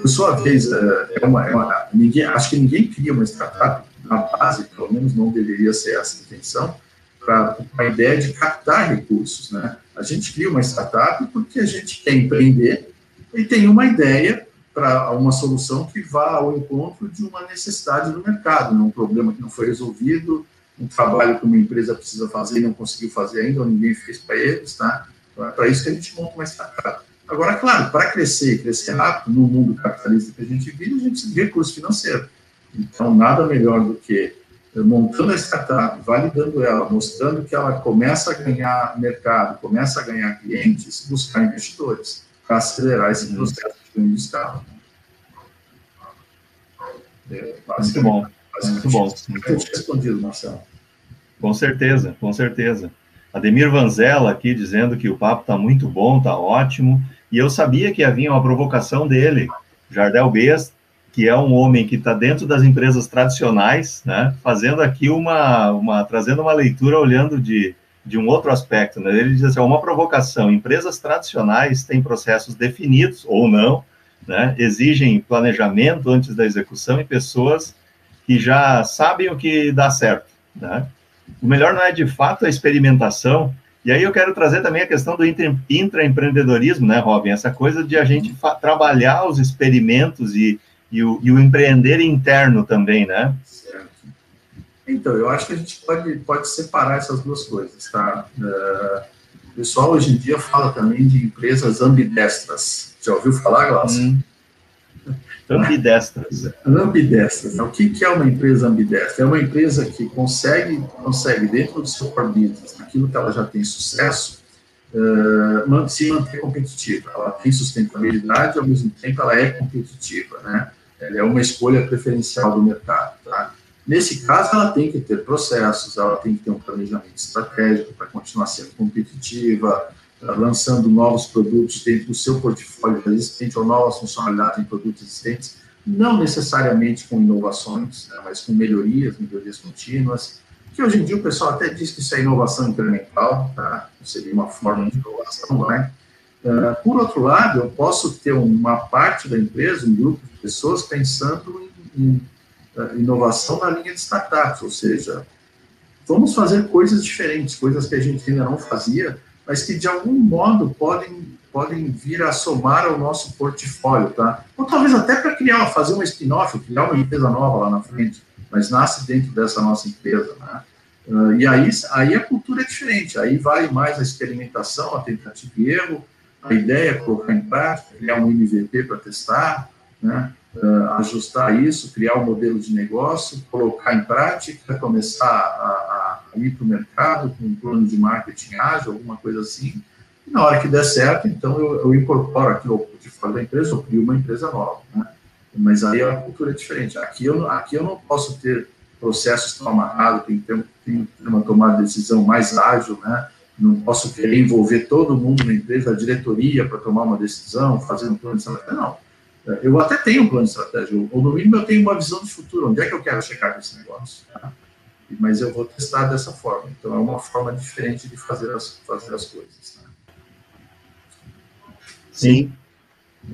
por sua vez, é uma, é uma, ninguém, acho que ninguém cria uma startup na base, pelo menos não deveria ser essa a intenção, para a ideia de captar recursos. Né? A gente cria uma startup porque a gente quer empreender e tem uma ideia para uma solução que vá ao encontro de uma necessidade do mercado, né? um problema que não foi resolvido, um trabalho que uma empresa precisa fazer e não conseguiu fazer ainda, ou ninguém fez para eles, tá? Então, é para isso que a gente monta uma startup. Agora, claro, para crescer e crescer rápido no mundo capitalista que a gente vive, a gente precisa de recurso financeiro. Então, nada melhor do que montando a startup, validando ela, mostrando que ela começa a ganhar mercado, começa a ganhar clientes, buscar investidores para acelerar esse uhum. processo de ganho de escala. É, muito bom, muito bom. Muito bom. respondido, Marcelo. Com certeza, com certeza. Ademir Vanzella aqui dizendo que o papo está muito bom, está ótimo. E eu sabia que havia uma provocação dele, Jardel Best, que é um homem que está dentro das empresas tradicionais, né, fazendo aqui uma, uma, trazendo uma leitura olhando de, de um outro aspecto, né? Ele diz assim, uma provocação, empresas tradicionais têm processos definidos ou não, né? Exigem planejamento antes da execução e pessoas que já sabem o que dá certo, né? O melhor não é de fato a experimentação. E aí eu quero trazer também a questão do intraempreendedorismo, né, Robin? Essa coisa de a gente trabalhar os experimentos e, e, o, e o empreender interno também, né? Então, eu acho que a gente pode, pode separar essas duas coisas, tá? Uh, o pessoal hoje em dia fala também de empresas ambidestras. Já ouviu falar, Glaucio? Hum. Ambidestras. Ambidestras. O que, que é uma empresa ambidestra? É uma empresa que consegue, consegue dentro do seu core business, naquilo que ela já tem sucesso, uh, se manter competitiva. Ela tem sustentabilidade, ao mesmo tempo ela é competitiva, né? Ela é uma escolha preferencial do mercado, tá? Nesse caso, ela tem que ter processos, ela tem que ter um planejamento estratégico para continuar sendo competitiva, lançando novos produtos dentro do seu portfólio existente ou novas funcionalidades em produtos existentes, não necessariamente com inovações, né, mas com melhorias, melhorias contínuas, que hoje em dia o pessoal até diz que isso é inovação incremental, tá? seria uma forma de inovação, né? Uh, por outro lado, eu posso ter uma parte da empresa, um grupo de pessoas pensando em, em inovação na linha de startups, ou seja, vamos fazer coisas diferentes, coisas que a gente ainda não fazia, mas que de algum modo podem, podem vir a somar ao nosso portfólio, tá? Ou talvez até para criar, fazer um spin-off, criar uma empresa nova lá na frente, mas nasce dentro dessa nossa empresa, né? Uh, e aí, aí a cultura é diferente, aí vai mais a experimentação, a tentativa e erro, a ideia é colocar em prática, criar um MVP para testar, né? Uh, ajustar isso, criar um modelo de negócio, colocar em prática, começar a, a ir para o mercado com um plano de marketing ágil, alguma coisa assim. E na hora que der certo, então eu, eu incorporo aquilo portfólio da empresa, eu crio uma empresa nova. Né? Mas aí a cultura é diferente. Aqui eu, aqui eu não posso ter processos tão amarrados, tem que ter, uma tomada de decisão mais ágil, né? não posso querer envolver todo mundo na empresa, a diretoria, para tomar uma decisão, fazer um plano de estratégia. Não. Eu até tenho um plano de estratégia, ou no mínimo eu tenho uma visão de futuro, onde é que eu quero chegar com esse negócio. Tá? mas eu vou testar dessa forma. Então, é uma forma diferente de fazer as, fazer as coisas. Né? Sim.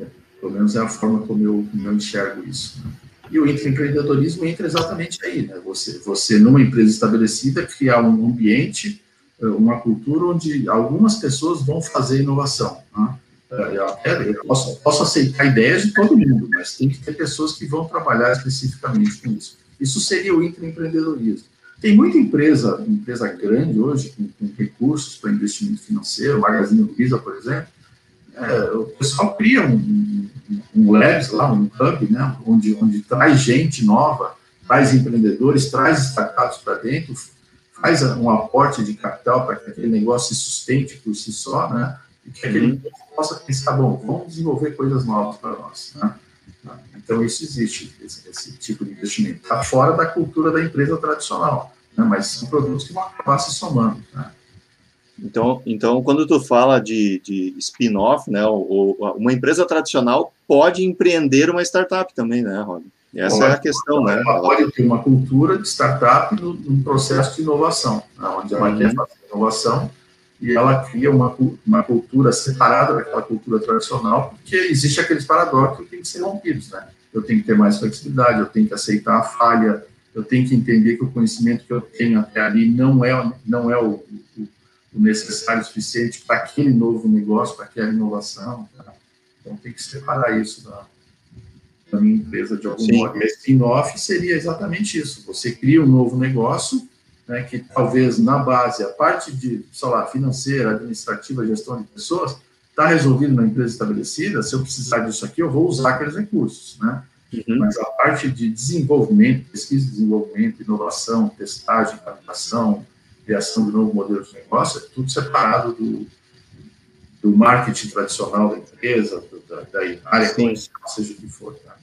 É, pelo menos é a forma como eu, como eu enxergo isso. Né? E o intraempreendedorismo entra exatamente aí, né? Você, você, numa empresa estabelecida, criar um ambiente, eh, uma cultura onde algumas pessoas vão fazer inovação. Né? Eh, eu, posso, posso aceitar ideias de todo mundo, mas tem que ter pessoas que vão trabalhar especificamente com isso. Isso seria o intraempreendedorismo. Tem muita empresa, empresa grande hoje, com, com recursos para investimento financeiro, Magazine Luiza, por exemplo, é, o pessoal cria um, um, um labs lá, um hub, né, onde, onde traz gente nova, traz empreendedores, traz startups para dentro, faz um aporte de capital para que aquele negócio se sustente por si só, né, e que aquele uhum. possa pensar, bom, vamos desenvolver coisas novas para nós, né. Então, isso existe, esse, esse tipo de investimento. Está fora da cultura da empresa tradicional, né? mas são produtos que vão acabar se somando. Né? Então, então, quando tu fala de, de spin-off, né, ou, ou, uma empresa tradicional pode empreender uma startup também, né, Rob? Essa Bom, é a questão, né? Ela pode ter uma cultura de startup no processo de inovação, né, onde ela uhum. quer fazer inovação e ela cria uma, uma cultura separada daquela cultura tradicional, porque existe aqueles paradoxos que têm que ser rompidos, né? Eu tenho que ter mais flexibilidade, eu tenho que aceitar a falha, eu tenho que entender que o conhecimento que eu tenho até ali não é, não é o, o, o necessário o suficiente para aquele novo negócio, para aquela inovação. Tá? Então, tem que separar isso da, da minha empresa de algum Sim. modo. E spin-off seria exatamente isso. Você cria um novo negócio, né, que talvez na base, a parte de, sei lá, financeira, administrativa, gestão de pessoas, está resolvido na empresa estabelecida, se eu precisar disso aqui, eu vou usar aqueles recursos, né? Uhum. Mas a parte de desenvolvimento, pesquisa e desenvolvimento, inovação, testagem, captação, criação de novo modelo de negócio, é tudo separado do, do marketing tradicional da empresa, da, da área comercial, seja o que for. Tá?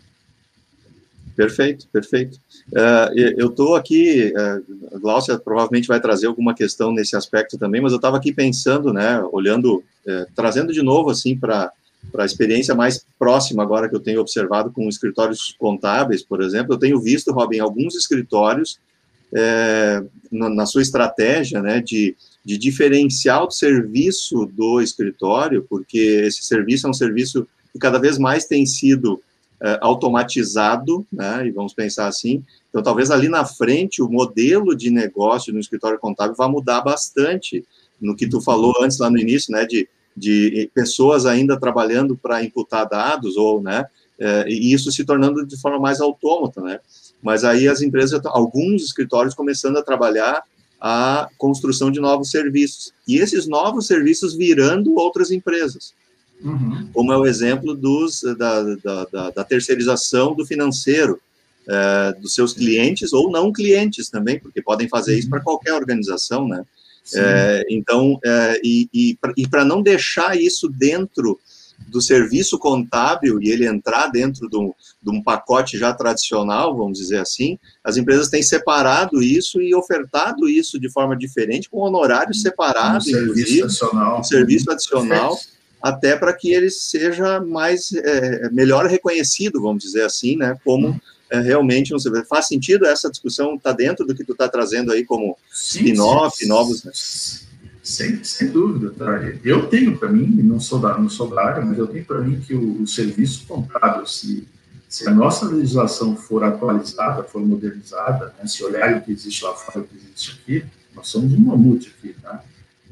Perfeito, perfeito. Uh, eu estou aqui, uh, a Glaucia provavelmente vai trazer alguma questão nesse aspecto também, mas eu estava aqui pensando, né, olhando, uh, trazendo de novo, assim, para a experiência mais próxima agora que eu tenho observado com escritórios contábeis, por exemplo, eu tenho visto, Robin, alguns escritórios na, na, sua estratégia, né, de, de diferenciar o serviço do escritório, porque esse serviço é um serviço que cada vez mais tem sido é, automatizado, né, e vamos pensar assim, então talvez ali na frente o modelo de negócio no escritório contábil vá mudar bastante, no que tu falou antes lá no início, né, de, de pessoas ainda trabalhando para imputar dados, ou, né, é, e isso se tornando de forma mais autômata, né, mas aí as empresas, alguns escritórios começando a trabalhar a construção de novos serviços, e esses novos serviços virando outras empresas, Uhum. Como é o exemplo dos, da, da, da, da terceirização do financeiro, é, dos seus clientes ou não clientes também, porque podem fazer uhum. isso para qualquer organização, né? É, então, é, e, e, para não deixar isso dentro do serviço contábil e ele entrar dentro de um, de um, pacote já tradicional, vamos dizer assim, as empresas têm separado isso e ofertado isso de forma diferente, com honorário separado, um serviço adicional. Um serviço adicional até para que ele seja mais é, melhor reconhecido, vamos dizer assim, né, como é, realmente um faz sentido essa discussão está dentro do que tu está trazendo aí como spin-off, novos, né? Sem, sem dúvida, tá? Eu tenho para mim, não sou da não sou da área, mas eu tenho para mim que o, o, serviço contábil, se, se a nossa legislação for atualizada, for modernizada, né, se olhar o que existe lá fora, o que existe aqui, nós somos um mamute aqui, tá?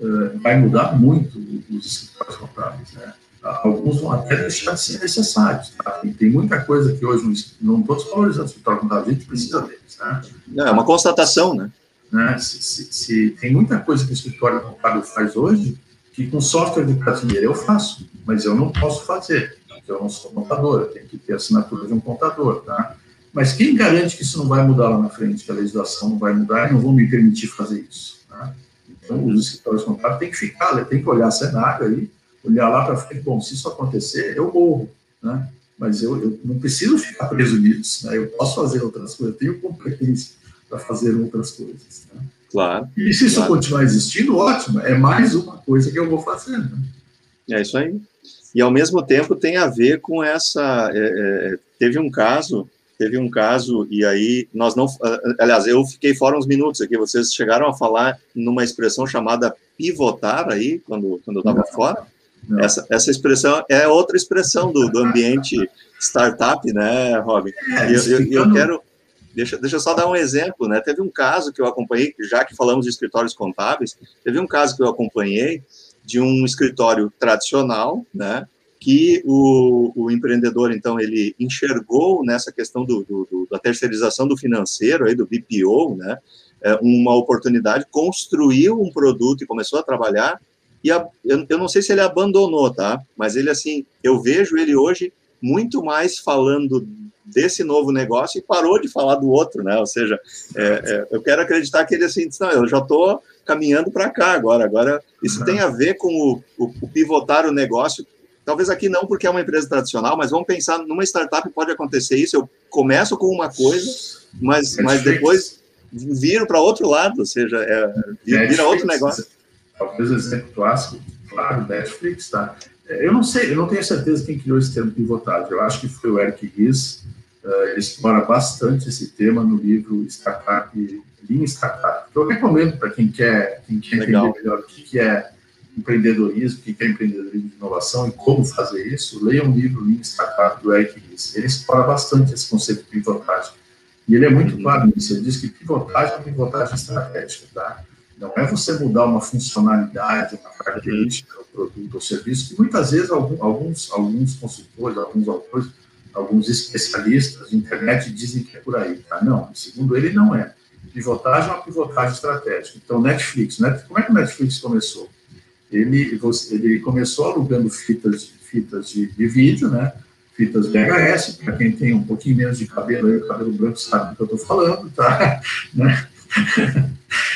Uh, vai mudar muito os escritórios contábeis, né? Alguns vão até deixar de ser necessários. Tá? Tem muita coisa que hoje não estou desvalorizando o escritório contábil, a gente precisa deles. Né? Não, é uma constatação, né? né? Se, se, se, tem muita coisa que o escritório contábil faz hoje que com software de prateleira eu faço, mas eu não posso fazer, porque eu não sou contador, eu tenho que ter assinatura de um contador, tá? Mas quem garante que isso não vai mudar lá na frente, que a legislação não vai mudar e não vão me permitir fazer isso? Tá? Então, os escritórios contábeis têm que ficar, tem que olhar cenário aí, olhar lá para frente, bom, se isso acontecer, eu morro, né? Mas eu, eu não preciso ficar preso nisso, né? Eu posso fazer outras coisas, eu tenho competência para fazer outras coisas, né? Claro. E se isso claro. continuar existindo, ótimo, é mais uma coisa que eu vou fazer, né? É isso aí. E ao mesmo tempo tem a ver com essa. É, é, teve um caso teve um caso, e aí nós não. Aliás, eu fiquei fora uns minutos aqui, vocês chegaram a falar numa expressão chamada pivotar aí, quando, quando eu estava fora. Essa, essa expressão é outra expressão do, do ambiente startup, né, Robin? É, e eu, eu, eu quero. Deixa, deixa eu só dar um exemplo, né? Teve um caso que eu acompanhei, já que falamos de escritórios contábeis, teve um caso que eu acompanhei de um escritório tradicional, né? Que o, o empreendedor, então, ele enxergou nessa questão do, do, da terceirização do financeiro, aí, do BPO, né? É, uma oportunidade, construiu um produto e começou a trabalhar, e a, eu, eu não sei se ele abandonou, tá? Mas ele, assim, eu vejo ele hoje muito mais falando desse novo negócio e parou de falar do outro, né? Ou seja, é, é, eu quero acreditar que ele assim, não, eu já estou caminhando para cá agora. Agora, isso uhum. tem a ver com o, o, o, pivotar o negócio. Talvez aqui não, porque é uma empresa tradicional, mas vamos pensar numa startup pode acontecer isso. Eu começo com uma coisa, mas, mas depois viro para outro lado, ou seja, é, vira outro negócio. Talvez o exemplo clássico, claro, Netflix, tá? Eu não sei, eu não tenho certeza quem criou esse termo pivotagem. Eu acho que foi o Eric Ries. Uh, ele explora bastante esse tema no livro Startup, Lean Startup. Que eu recomendo para quem quer, quem quer entender melhor o que, que é empreendedorismo, o que, é empreendedorismo de inovação e como fazer isso. Leia um livro Lean Startup do Eric Ries. Ele explora bastante esse conceito de pivotagem. E ele é muito claro nisso. Ele diz que pivotagem é pivotagem estratégica, tá? Não é você mudar uma funcionalidade, uma característica do produto ou serviço, que muitas vezes alguns, alguns consultores, alguns autores, alguns especialistas de internet dizem que é por aí. Tá? Não, segundo ele, não é. Pivotagem é uma pivotagem estratégica. Então, Netflix, né? como é que o Netflix começou? Ele, ele começou alugando fitas, fitas de, de vídeo, né? fitas VHS, para quem tem um pouquinho menos de cabelo, aí, cabelo branco sabe do que eu estou falando, tá? Né?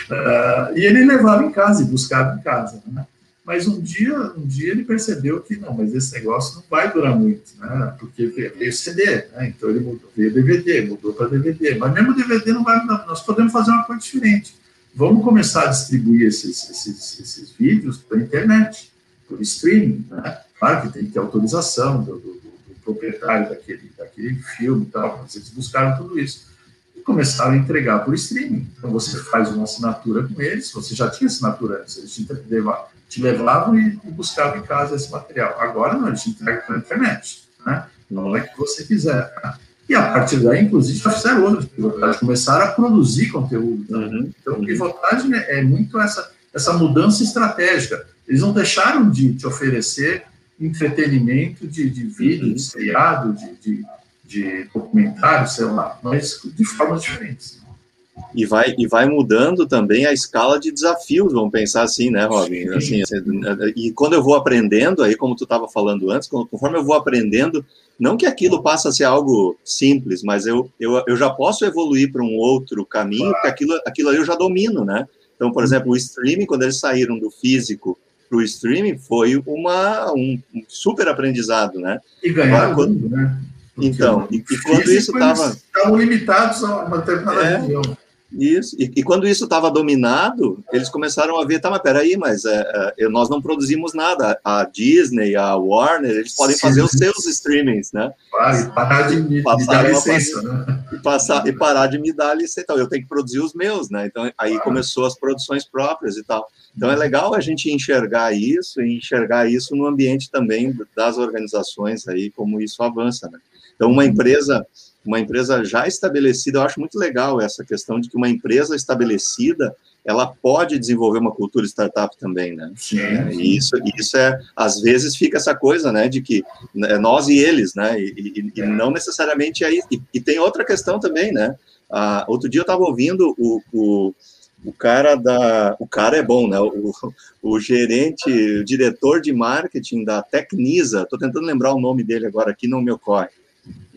uh, e ele levava em casa e buscava em casa, né? Mas um dia, um dia ele percebeu que não, mas esse negócio não vai durar muito, né? Porque veio CD, né? Então ele mudou, veio DVD, mudou para DVD, mas mesmo DVD não vai mudar, nós podemos fazer uma coisa diferente. Vamos começar a distribuir esses, esses, esses vídeos pela internet, por streaming, né? Claro que tem que ter autorização do, do, do proprietário daquele, daquele filme e tal, mas eles buscaram tudo isso começaram a entregar por streaming. Então você faz uma assinatura com eles, você já tinha assinatura antes, eles te, levavam, te levavam e, e, buscavam em casa esse material. Agora não, eles te entregam pela internet, né? Não é que você quiser. E a partir daí, inclusive, já fizeram outras pivotagens, começaram a produzir conteúdo. Uhum. Então, pivotagem é, é muito essa, essa mudança estratégica. Eles não deixaram de te oferecer entretenimento de, de vídeo, uhum. de seriado, de, de de documentário, sei lá, mas de formas diferentes. E vai, e vai mudando também a escala de desafios, vamos pensar assim, né, Robin? Assim, assim, e quando eu vou aprendendo, aí como tu estava falando antes, conforme eu vou aprendendo, não que aquilo passe a ser algo simples, mas eu, eu, eu já posso evoluir para um outro caminho, porque aquilo, aquilo aí eu já domino, né? Então, por exemplo, o streaming, quando eles saíram do físico para o streaming, foi uma, um super aprendizado, né? E ganharam, quando, né? Então, e, e quando isso estava. Estavam limitados a uma determinada é, região. Isso, e, e, quando isso estava dominado, eles começaram a ver, tá, mas peraí, mas é, é, nós não produzimos nada. A Disney, a Warner, eles podem Sim. fazer os seus streamings, né? Ah, e parar de me, me dar licença, né? E, passar, e parar de me dar licença. Então, eu tenho que produzir os meus, né? Então, aí começou as produções próprias e tal. Então, é legal a gente enxergar isso e enxergar isso no ambiente também das organizações aí, como isso avança, né? Então, uma empresa, uma empresa já estabelecida, eu acho muito legal essa questão de que uma empresa estabelecida ela pode desenvolver uma cultura startup também, né? Sim, é. E isso, isso é, às vezes fica essa coisa, né, de que é nós e eles, né? E, e, e é. não necessariamente aí. E, e, tem outra questão também, né? Ah, outro dia eu estava ouvindo o, o, o, cara da, o cara é bom, né? O, o gerente, o diretor de marketing da Tecnisa, estou tentando lembrar o nome dele agora aqui, não me ocorre.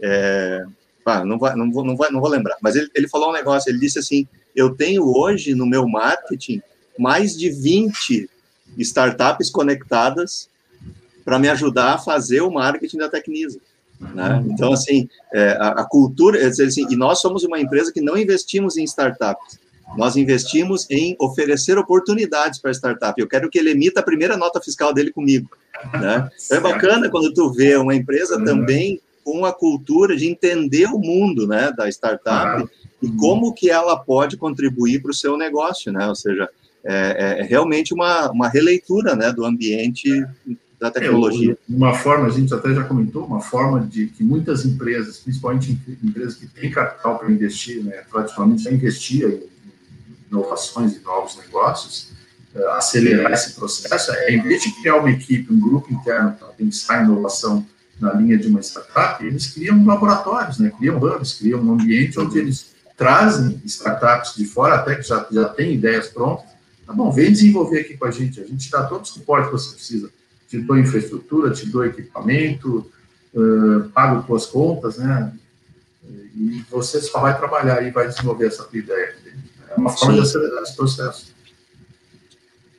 É, ah, não, vai, não, vou, não, vai, não vou lembrar, mas ele, ele falou um negócio, ele disse assim, eu tenho hoje no meu marketing mais de 20 startups conectadas para me ajudar a fazer o marketing da Tecnisa. Né? Então, assim, é, a, a, cultura, assim, e nós somos uma empresa que não investimos em startups, nós investimos em oferecer oportunidades para startup. Eu quero que ele emita a primeira nota fiscal dele comigo. Né? Então, é bacana quando tu vê uma empresa também com a cultura de entender o mundo, né, da startup e uhum. como que ela pode contribuir para o seu negócio, né? Ou seja, é, é, é realmente uma, uma releitura, né, do ambiente da tecnologia. É, uma forma, a gente até já comentou, uma forma de que muitas empresas, principalmente empresas que têm capital para investir, né, tradicionalmente já investia em inovações e novos negócios, uh, acelerar esse processo, é, em vez de criar uma equipe, um grupo interno para pensar em inovação na linha de uma startup, eles criam laboratórios, né, criam hubs, criam um ambiente onde eles trazem startups de fora, até que já, já tem ideias prontas, tá bom, vem desenvolver aqui com a gente, a gente dá todo o suporte que você precisa, te dou infraestrutura, te dou equipamento, uh, pago tuas contas, né, e você só vai trabalhar e vai desenvolver essa tua ideia. É uma forma de acelerar esse processo.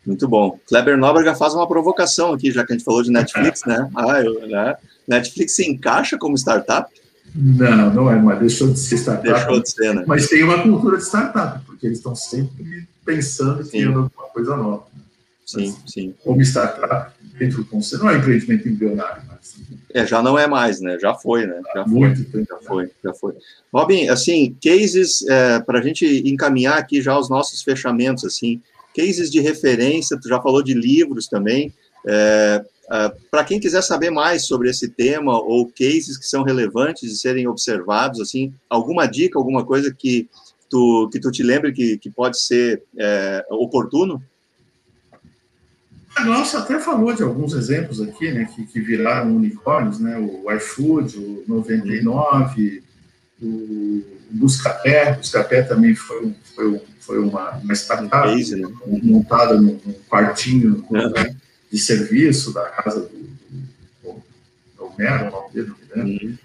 Muito bom. Kleber Nóbrega faz uma provocação aqui, já que a gente falou de Netflix, né? Ah, eu, né? Netflix se encaixa como startup? Não, não é, mas deixou de ser startup. Deixou de ser, né? Mas tem uma cultura de startup, porque eles estão sempre pensando em criando alguma coisa nova. Sim, mas, sim. Como startup, dentro do conselho, não é empreendimento embrionário, mas... É, já não é mais, né? Já foi, né? Já foi, Muito tempo. Já foi, já foi. Robin, assim, cases, é, para a gente encaminhar aqui já os nossos fechamentos, assim, cases de referência, tu já falou de livros também, é, é, para quem quiser saber mais sobre esse tema ou cases que são relevantes de serem observados, assim, alguma dica, alguma coisa que tu, que tu te lembre que, que pode ser é, oportuno? Nossa, até falou de alguns exemplos aqui, né, que, que viraram unicórnios, né, o iFood, o 99, o Buscapé, Buscapé também foi, foi, um, foi uma, uma startup case, né? montada num, num quartinho né, de serviço da casa do, do, do Homero, o nome dele, não me lembro.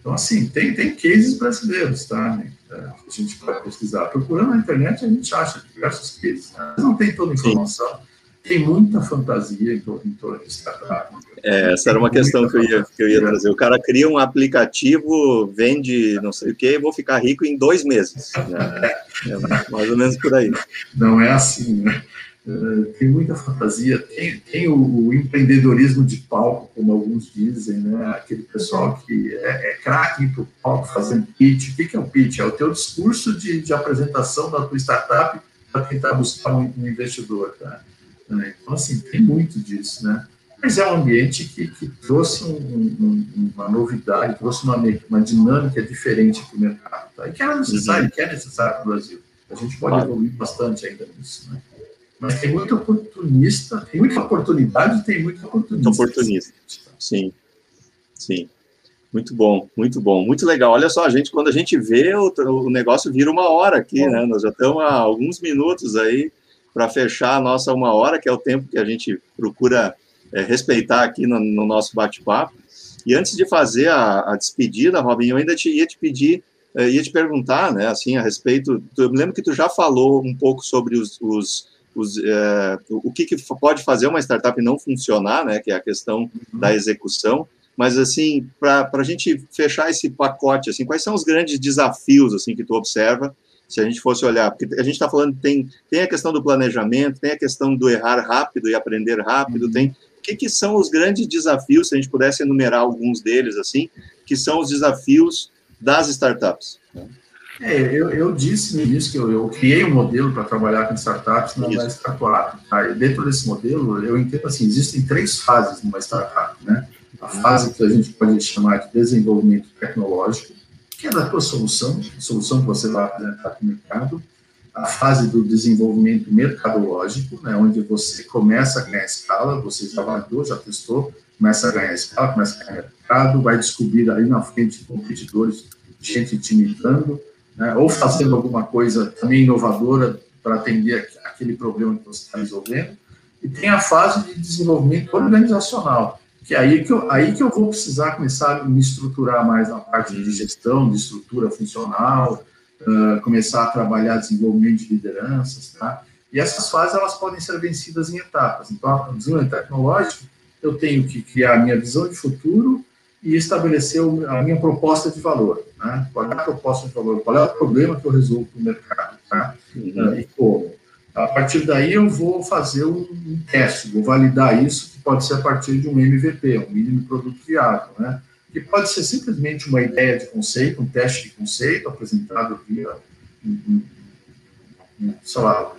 Então, assim, tem, tem cases brasileiros, tá? Né? É, a gente pode pesquisar. Procurando na internet, a gente acha diversos cases. Né? Não tem toda a informação. Sim tem muita fantasia em torno, em torno de startup. É, essa era uma questão que eu, ia, que eu ia trazer. O cara cria um aplicativo, vende não sei o que, vou ficar rico em dois meses. É, é mais ou menos por aí. Não é assim, né? Uh, tem muita fantasia, tem, tem o, empreendedorismo de palco, como alguns dizem, né? aquele pessoal que é, é craque para o palco fazendo pitch. O que, que é o pitch? É o teu discurso de, de apresentação da tua startup para tentar buscar um, um investidor. Tá? Né? Então, assim, tem muito disso, né? Mas é um ambiente que, que trouxe um, um, uma novidade, trouxe uma, uma dinâmica diferente para o mercado. Tá? E que era necessário, que é necessário para o Brasil. A gente pode claro. evoluir bastante ainda nisso, né? Mas tem muito oportunista, tem muita oportunidade tem muito oportunista. Oportunista, sim, sim. Muito bom, muito bom, muito legal. Olha só, a gente, quando a gente vê, o, o negócio vira uma hora aqui, né? Nós já estamos há alguns minutos aí para fechar a nossa uma hora, que é o tempo que a gente procura é, respeitar aqui no, no nosso bate-papo. E antes de fazer a, a, despedida, Robin, eu ainda te, ia te pedir, é, ia te perguntar, né, assim, a respeito. Eu me lembro que tu já falou um pouco sobre os, os, os é, o que, que, pode fazer uma startup não funcionar, né, que é a questão uhum. da execução. Mas assim, para a gente fechar esse pacote, assim, quais são os grandes desafios assim que tu observa se a gente fosse olhar, porque a gente está falando, tem, tem a questão do planejamento, tem a questão do errar rápido e aprender rápido, uhum. tem o que, que são os grandes desafios, se a gente pudesse enumerar alguns deles, assim, que são os desafios das startups? É, eu, eu disse no início que eu, eu criei um modelo para trabalhar com startups na, na startup. Tá? E dentro desse modelo, eu entendo assim, existem três fases numa startup, né? A fase que a gente pode chamar de desenvolvimento tecnológico, que é da tua solução, solução que você vai apresentar para o mercado, a fase do desenvolvimento mercadológico, né, onde você começa a ganhar escala, você já validou, já testou, começa a ganhar escala, começa a ganhar mercado, vai descobrir ali na frente competidores, gente te imitando, né, ou fazendo alguma coisa também inovadora para atender aquele problema que você está resolvendo. E tem a fase de desenvolvimento organizacional, que é aí que eu, aí que eu vou precisar começar a me estruturar mais na parte de gestão, de estrutura funcional, uh, começar a trabalhar desenvolvimento de lideranças, tá? E essas fases, elas podem ser vencidas em etapas. Então, no desenvolvimento tecnológico, eu tenho que criar a minha visão de futuro e estabelecer a minha proposta de valor, né? Qual é a proposta de valor? Qual é o problema que eu resolvo para o mercado, tá? Uhum. Uh, e como? A partir daí eu vou fazer um, teste, vou validar isso, pode ser a partir de um MVP, um mínimo produto viável, né? que pode ser simplesmente uma ideia de conceito, um teste de conceito apresentado via, sei lá,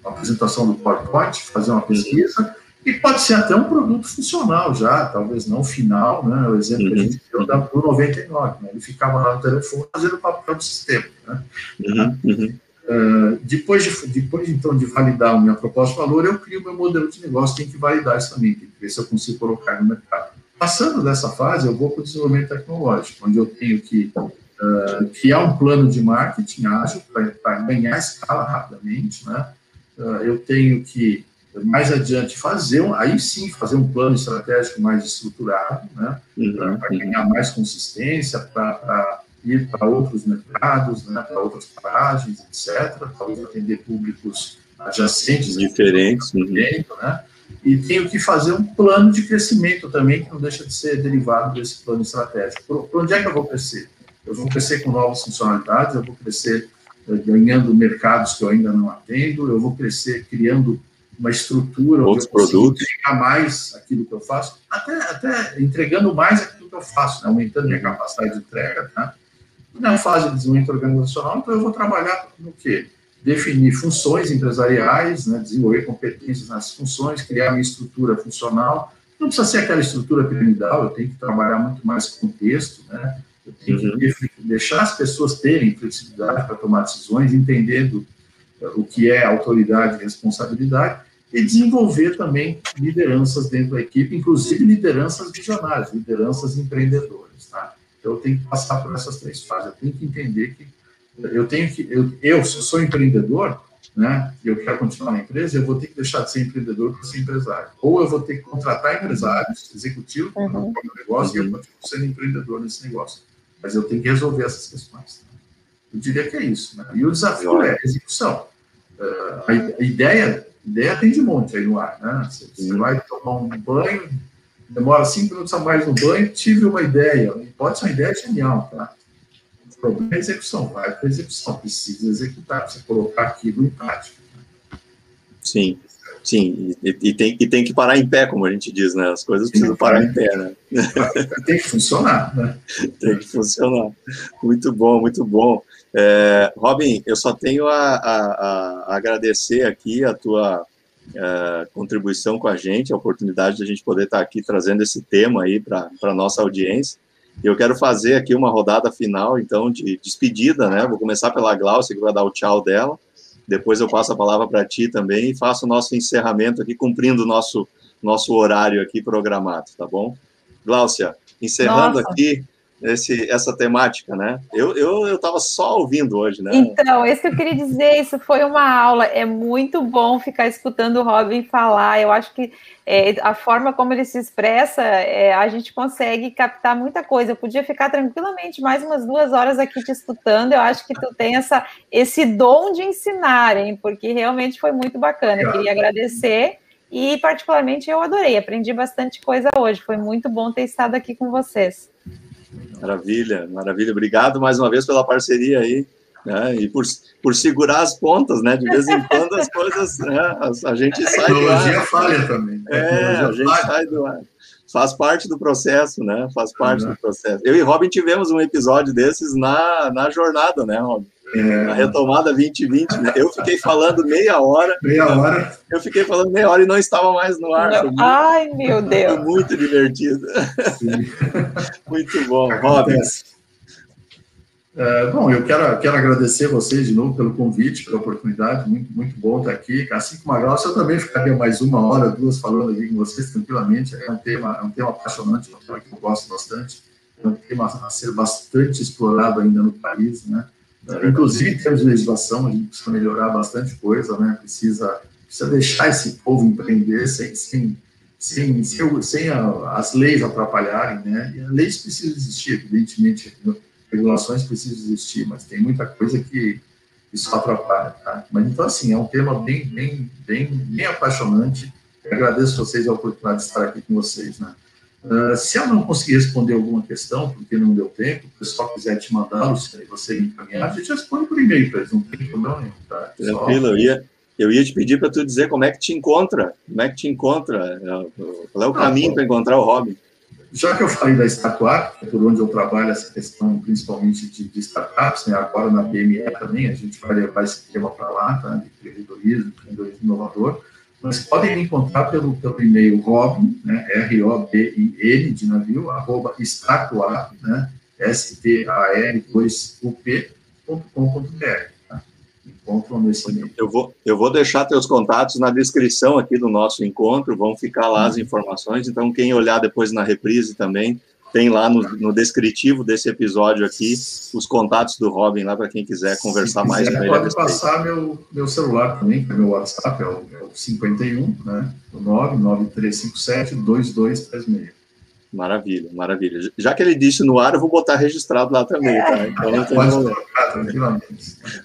uma apresentação do PowerPoint, fazer uma pesquisa, e pode ser até um produto funcional já, talvez não final, né? O exemplo uhum. que a gente deu do 99, né? ele ficava lá no telefone fazendo o papel do sistema, né? Uhum. Uhum. Uh, depois, de, depois, então, de validar a minha proposta de valor, eu crio meu modelo de negócio, tem que validar isso também, tem que ver se eu consigo colocar no mercado. Passando dessa fase, eu vou para o desenvolvimento tecnológico, onde eu tenho que uh, criar um plano de marketing ágil para ganhar escala rapidamente, né? Uh, eu tenho que, mais adiante, fazer, um, aí sim, fazer um plano estratégico mais estruturado, né? Uhum. Para ganhar mais consistência, para ir para outros mercados, né, para outras paragens, etc., talvez atender públicos adjacentes, diferentes, uhum. né? E tenho que fazer um plano de crescimento também, que não deixa de ser derivado desse plano estratégico. Por, por onde é que eu vou crescer? Eu vou crescer com novas funcionalidades, eu vou crescer eh, ganhando mercados que eu ainda não atendo, eu vou crescer criando uma estrutura outros produtos entregar mais aquilo que eu faço, até, até entregando mais aquilo que eu faço, né? aumentando minha capacidade de entrega, tá? Na fase de desenvolvimento organizacional, então eu vou trabalhar no quê? Definir funções empresariais, né, desenvolver competências nas funções, criar uma estrutura funcional. Não precisa ser aquela estrutura piramidal, eu tenho que trabalhar muito mais contexto, né? Eu tenho uhum. que deixar as pessoas terem flexibilidade para tomar decisões, entendendo eh, o que é autoridade e responsabilidade, e desenvolver também lideranças dentro da equipe, inclusive lideranças visionárias, lideranças empreendedoras, tá? Então, eu tenho que passar por essas três fases. Eu tenho que entender que eu tenho que eu, eu se eu sou empreendedor, né? E eu quero continuar na empresa, eu vou ter que deixar de ser empreendedor para ser empresário. Ou eu vou ter que contratar empresários, executivos uhum. para o meu negócio, uhum. e eu continuo sendo empreendedor nesse negócio. Mas eu tenho que resolver essas questões. Eu diria que é isso. Né? E o desafio é a execução. Uh, a, ideia, ideia tem de monte aí no ar. Né? Você, você vai tomar um banho, demora cinco minutos a mais no banho, tive uma ideia. Pode ser uma ideia genial, tá? O problema é a execução, vai para a execução, precisa executar, precisa colocar aquilo em prática. Sim, sim, e, e, tem, e tem que parar em pé, como a gente diz, né? As coisas precisam parar em pé, né? Tem que funcionar, né? Tem que funcionar. Muito bom, muito bom. É, Robin, eu só tenho a, a, a agradecer aqui a tua uh, contribuição com a gente, a oportunidade de a gente poder estar aqui trazendo esse tema aí para a nossa audiência. Eu quero fazer aqui uma rodada final, então, de despedida, né? Vou começar pela Glaucia, que vai dar o tchau dela. Depois eu passo a palavra para ti também e faço o nosso encerramento aqui, cumprindo o nosso, nosso horário aqui programado, tá bom? Glaucia, encerrando Nossa. aqui, esse, essa temática, né? Eu eu estava só ouvindo hoje, né? Então, isso que eu queria dizer, isso foi uma aula. É muito bom ficar escutando o Robin falar. Eu acho que é, a forma como ele se expressa, é, a gente consegue captar muita coisa. Eu podia ficar tranquilamente mais umas duas horas aqui te escutando. Eu acho que tu tem essa, esse dom de ensinar, hein? Porque realmente foi muito bacana. Eu queria agradecer. E, particularmente, eu adorei, aprendi bastante coisa hoje. Foi muito bom ter estado aqui com vocês. Maravilha, maravilha. Obrigado mais uma vez pela parceria aí. Né? E por, por segurar as pontas, né? De vez em quando as coisas, né? a, a gente a sai do ar. falha também. É, a, gente falha. sai do ar. Faz parte do processo, né? Faz parte uhum. do processo. Eu e Robin tivemos um episódio desses na, na jornada, né, Robin? É. Na retomada 2020, né? eu fiquei falando meia hora. Meia hora. Eu fiquei falando meia hora e não estava mais no ar. Muito, Ai, meu Deus. Foi muito divertido. muito bom. Robin. É, bom, eu quero, quero agradecer vocês de novo pelo convite, pela oportunidade, muito, muito bom estar aqui. Assim como a Glaucia, eu também ficaria mais uma hora, duas, falando aqui com vocês tranquilamente. É um tema, é um tema apaixonante, é um tema que eu gosto bastante. É um tema a ser bastante explorado ainda no país, né? Inclusive, em termos de legislação, a gente precisa melhorar bastante coisa, né? Precisa, precisa deixar esse povo empreender sem, sem, sem, sem, sem a, as leis atrapalharem, né? E leis precisam existir, evidentemente, regulações precisam existir, mas tem muita coisa que isso atrapalha, tá? Mas então, assim, é um tema bem, bem, bem, bem apaixonante. Eu agradeço a vocês a oportunidade de estar aqui com vocês, né? Uh, se eu não conseguir responder alguma questão, porque não deu tempo, o pessoal quiser te mandar, se você encaminhar, a gente responde por e-mail para eles, não tem problema nenhum. Tá? Tranquilo, eu ia, eu ia te pedir para tu dizer como é que te encontra, como é que te encontra, é, qual é o ah, caminho para encontrar o Robin. já que eu falei da startup, é por onde eu trabalho essa questão principalmente de, de startups, né, agora na BME também, a gente vai levar esse tema para lá, tá, de empreendedorismo, empreendedorismo inovador, mas podem me encontrar pelo, pelo e-mail robin, né, R-O-B-I-N, de navio, arroba startup, né, S-T-A-R-2-U-P.com.br encontram nesse e-mail. Eu vou, eu vou deixar teus contatos na descrição aqui do nosso encontro, vão ficar lá as informações, então quem olhar depois na reprise também, tem lá no, no descritivo desse episódio aqui os contatos do Robin lá para quem quiser conversar quiser, mais com ele. Pode passar meu, meu celular também, que é meu WhatsApp, é o, é o 51, né? O 99357 2236. Maravilha, maravilha. Já que ele disse no ar, eu vou botar registrado lá também, tá? Então não tem problema.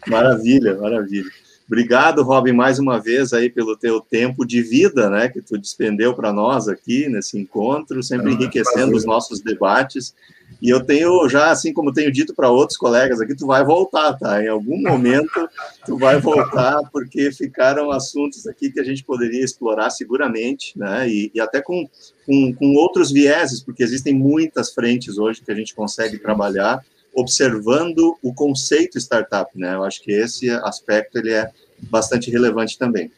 Maravilha, maravilha. Obrigado, Robin, mais uma vez aí pelo teu tempo de vida, né, que tu despendeu para nós aqui nesse encontro, sempre é, enriquecendo os nossos debates. E eu tenho já, assim como tenho dito para outros colegas aqui, tu vai voltar, tá? Em algum momento tu vai voltar, porque ficaram assuntos aqui que a gente poderia explorar seguramente, né? E, e até com, com, com outros vieses, porque existem muitas frentes hoje que a gente consegue trabalhar observando o conceito startup, né? Eu acho que esse aspecto ele é bastante relevante também.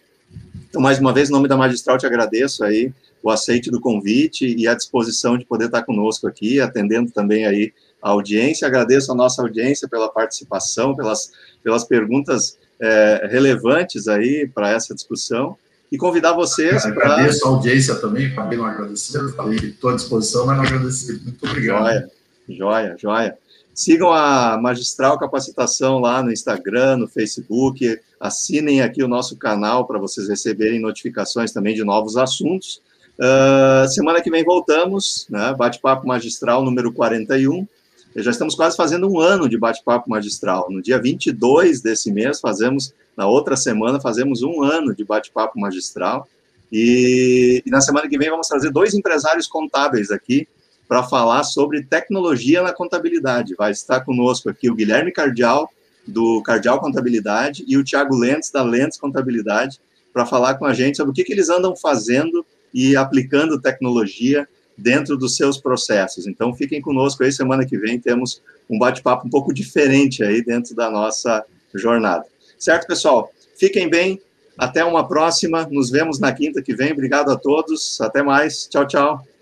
Então, mais uma vez, em nome da Magistral, te agradeço aí o aceite do convite e a disposição de poder estar conosco aqui, atendendo também aí a audiência. Agradeço a nossa audiência pela participação, pelas, pelas perguntas é, relevantes aí para essa discussão e convidar vocês. Agradeço a audiência também, acabei não agradecendo, falei estou à disposição, mas não agradeci. Muito obrigado. Joia, joia, joia. Sigam a Magistral Capacitação lá no Instagram, no Facebook. Assinem aqui o nosso canal para vocês receberem notificações também de novos assuntos. Uh, semana que vem voltamos, né? Bate-papo magistral número 41. Já estamos quase fazendo um ano de bate-papo magistral. No dia 22 desse mês, fazemos, na outra semana, fazemos um ano de bate-papo magistral. E, e na semana que vem vamos trazer dois empresários contábeis aqui para falar sobre tecnologia na contabilidade. Vai estar conosco aqui o Guilherme Cardial, do Cardial Contabilidade, e o Tiago Lentes, da Lentes Contabilidade, para falar com a gente sobre o que, que eles andam fazendo e aplicando tecnologia dentro dos seus processos. Então, fiquem conosco aí, semana que vem temos um bate-papo um pouco diferente aí dentro da nossa jornada. Certo, pessoal? Fiquem bem, até uma próxima, nos vemos na quinta que vem. Obrigado a todos, até mais, tchau, tchau.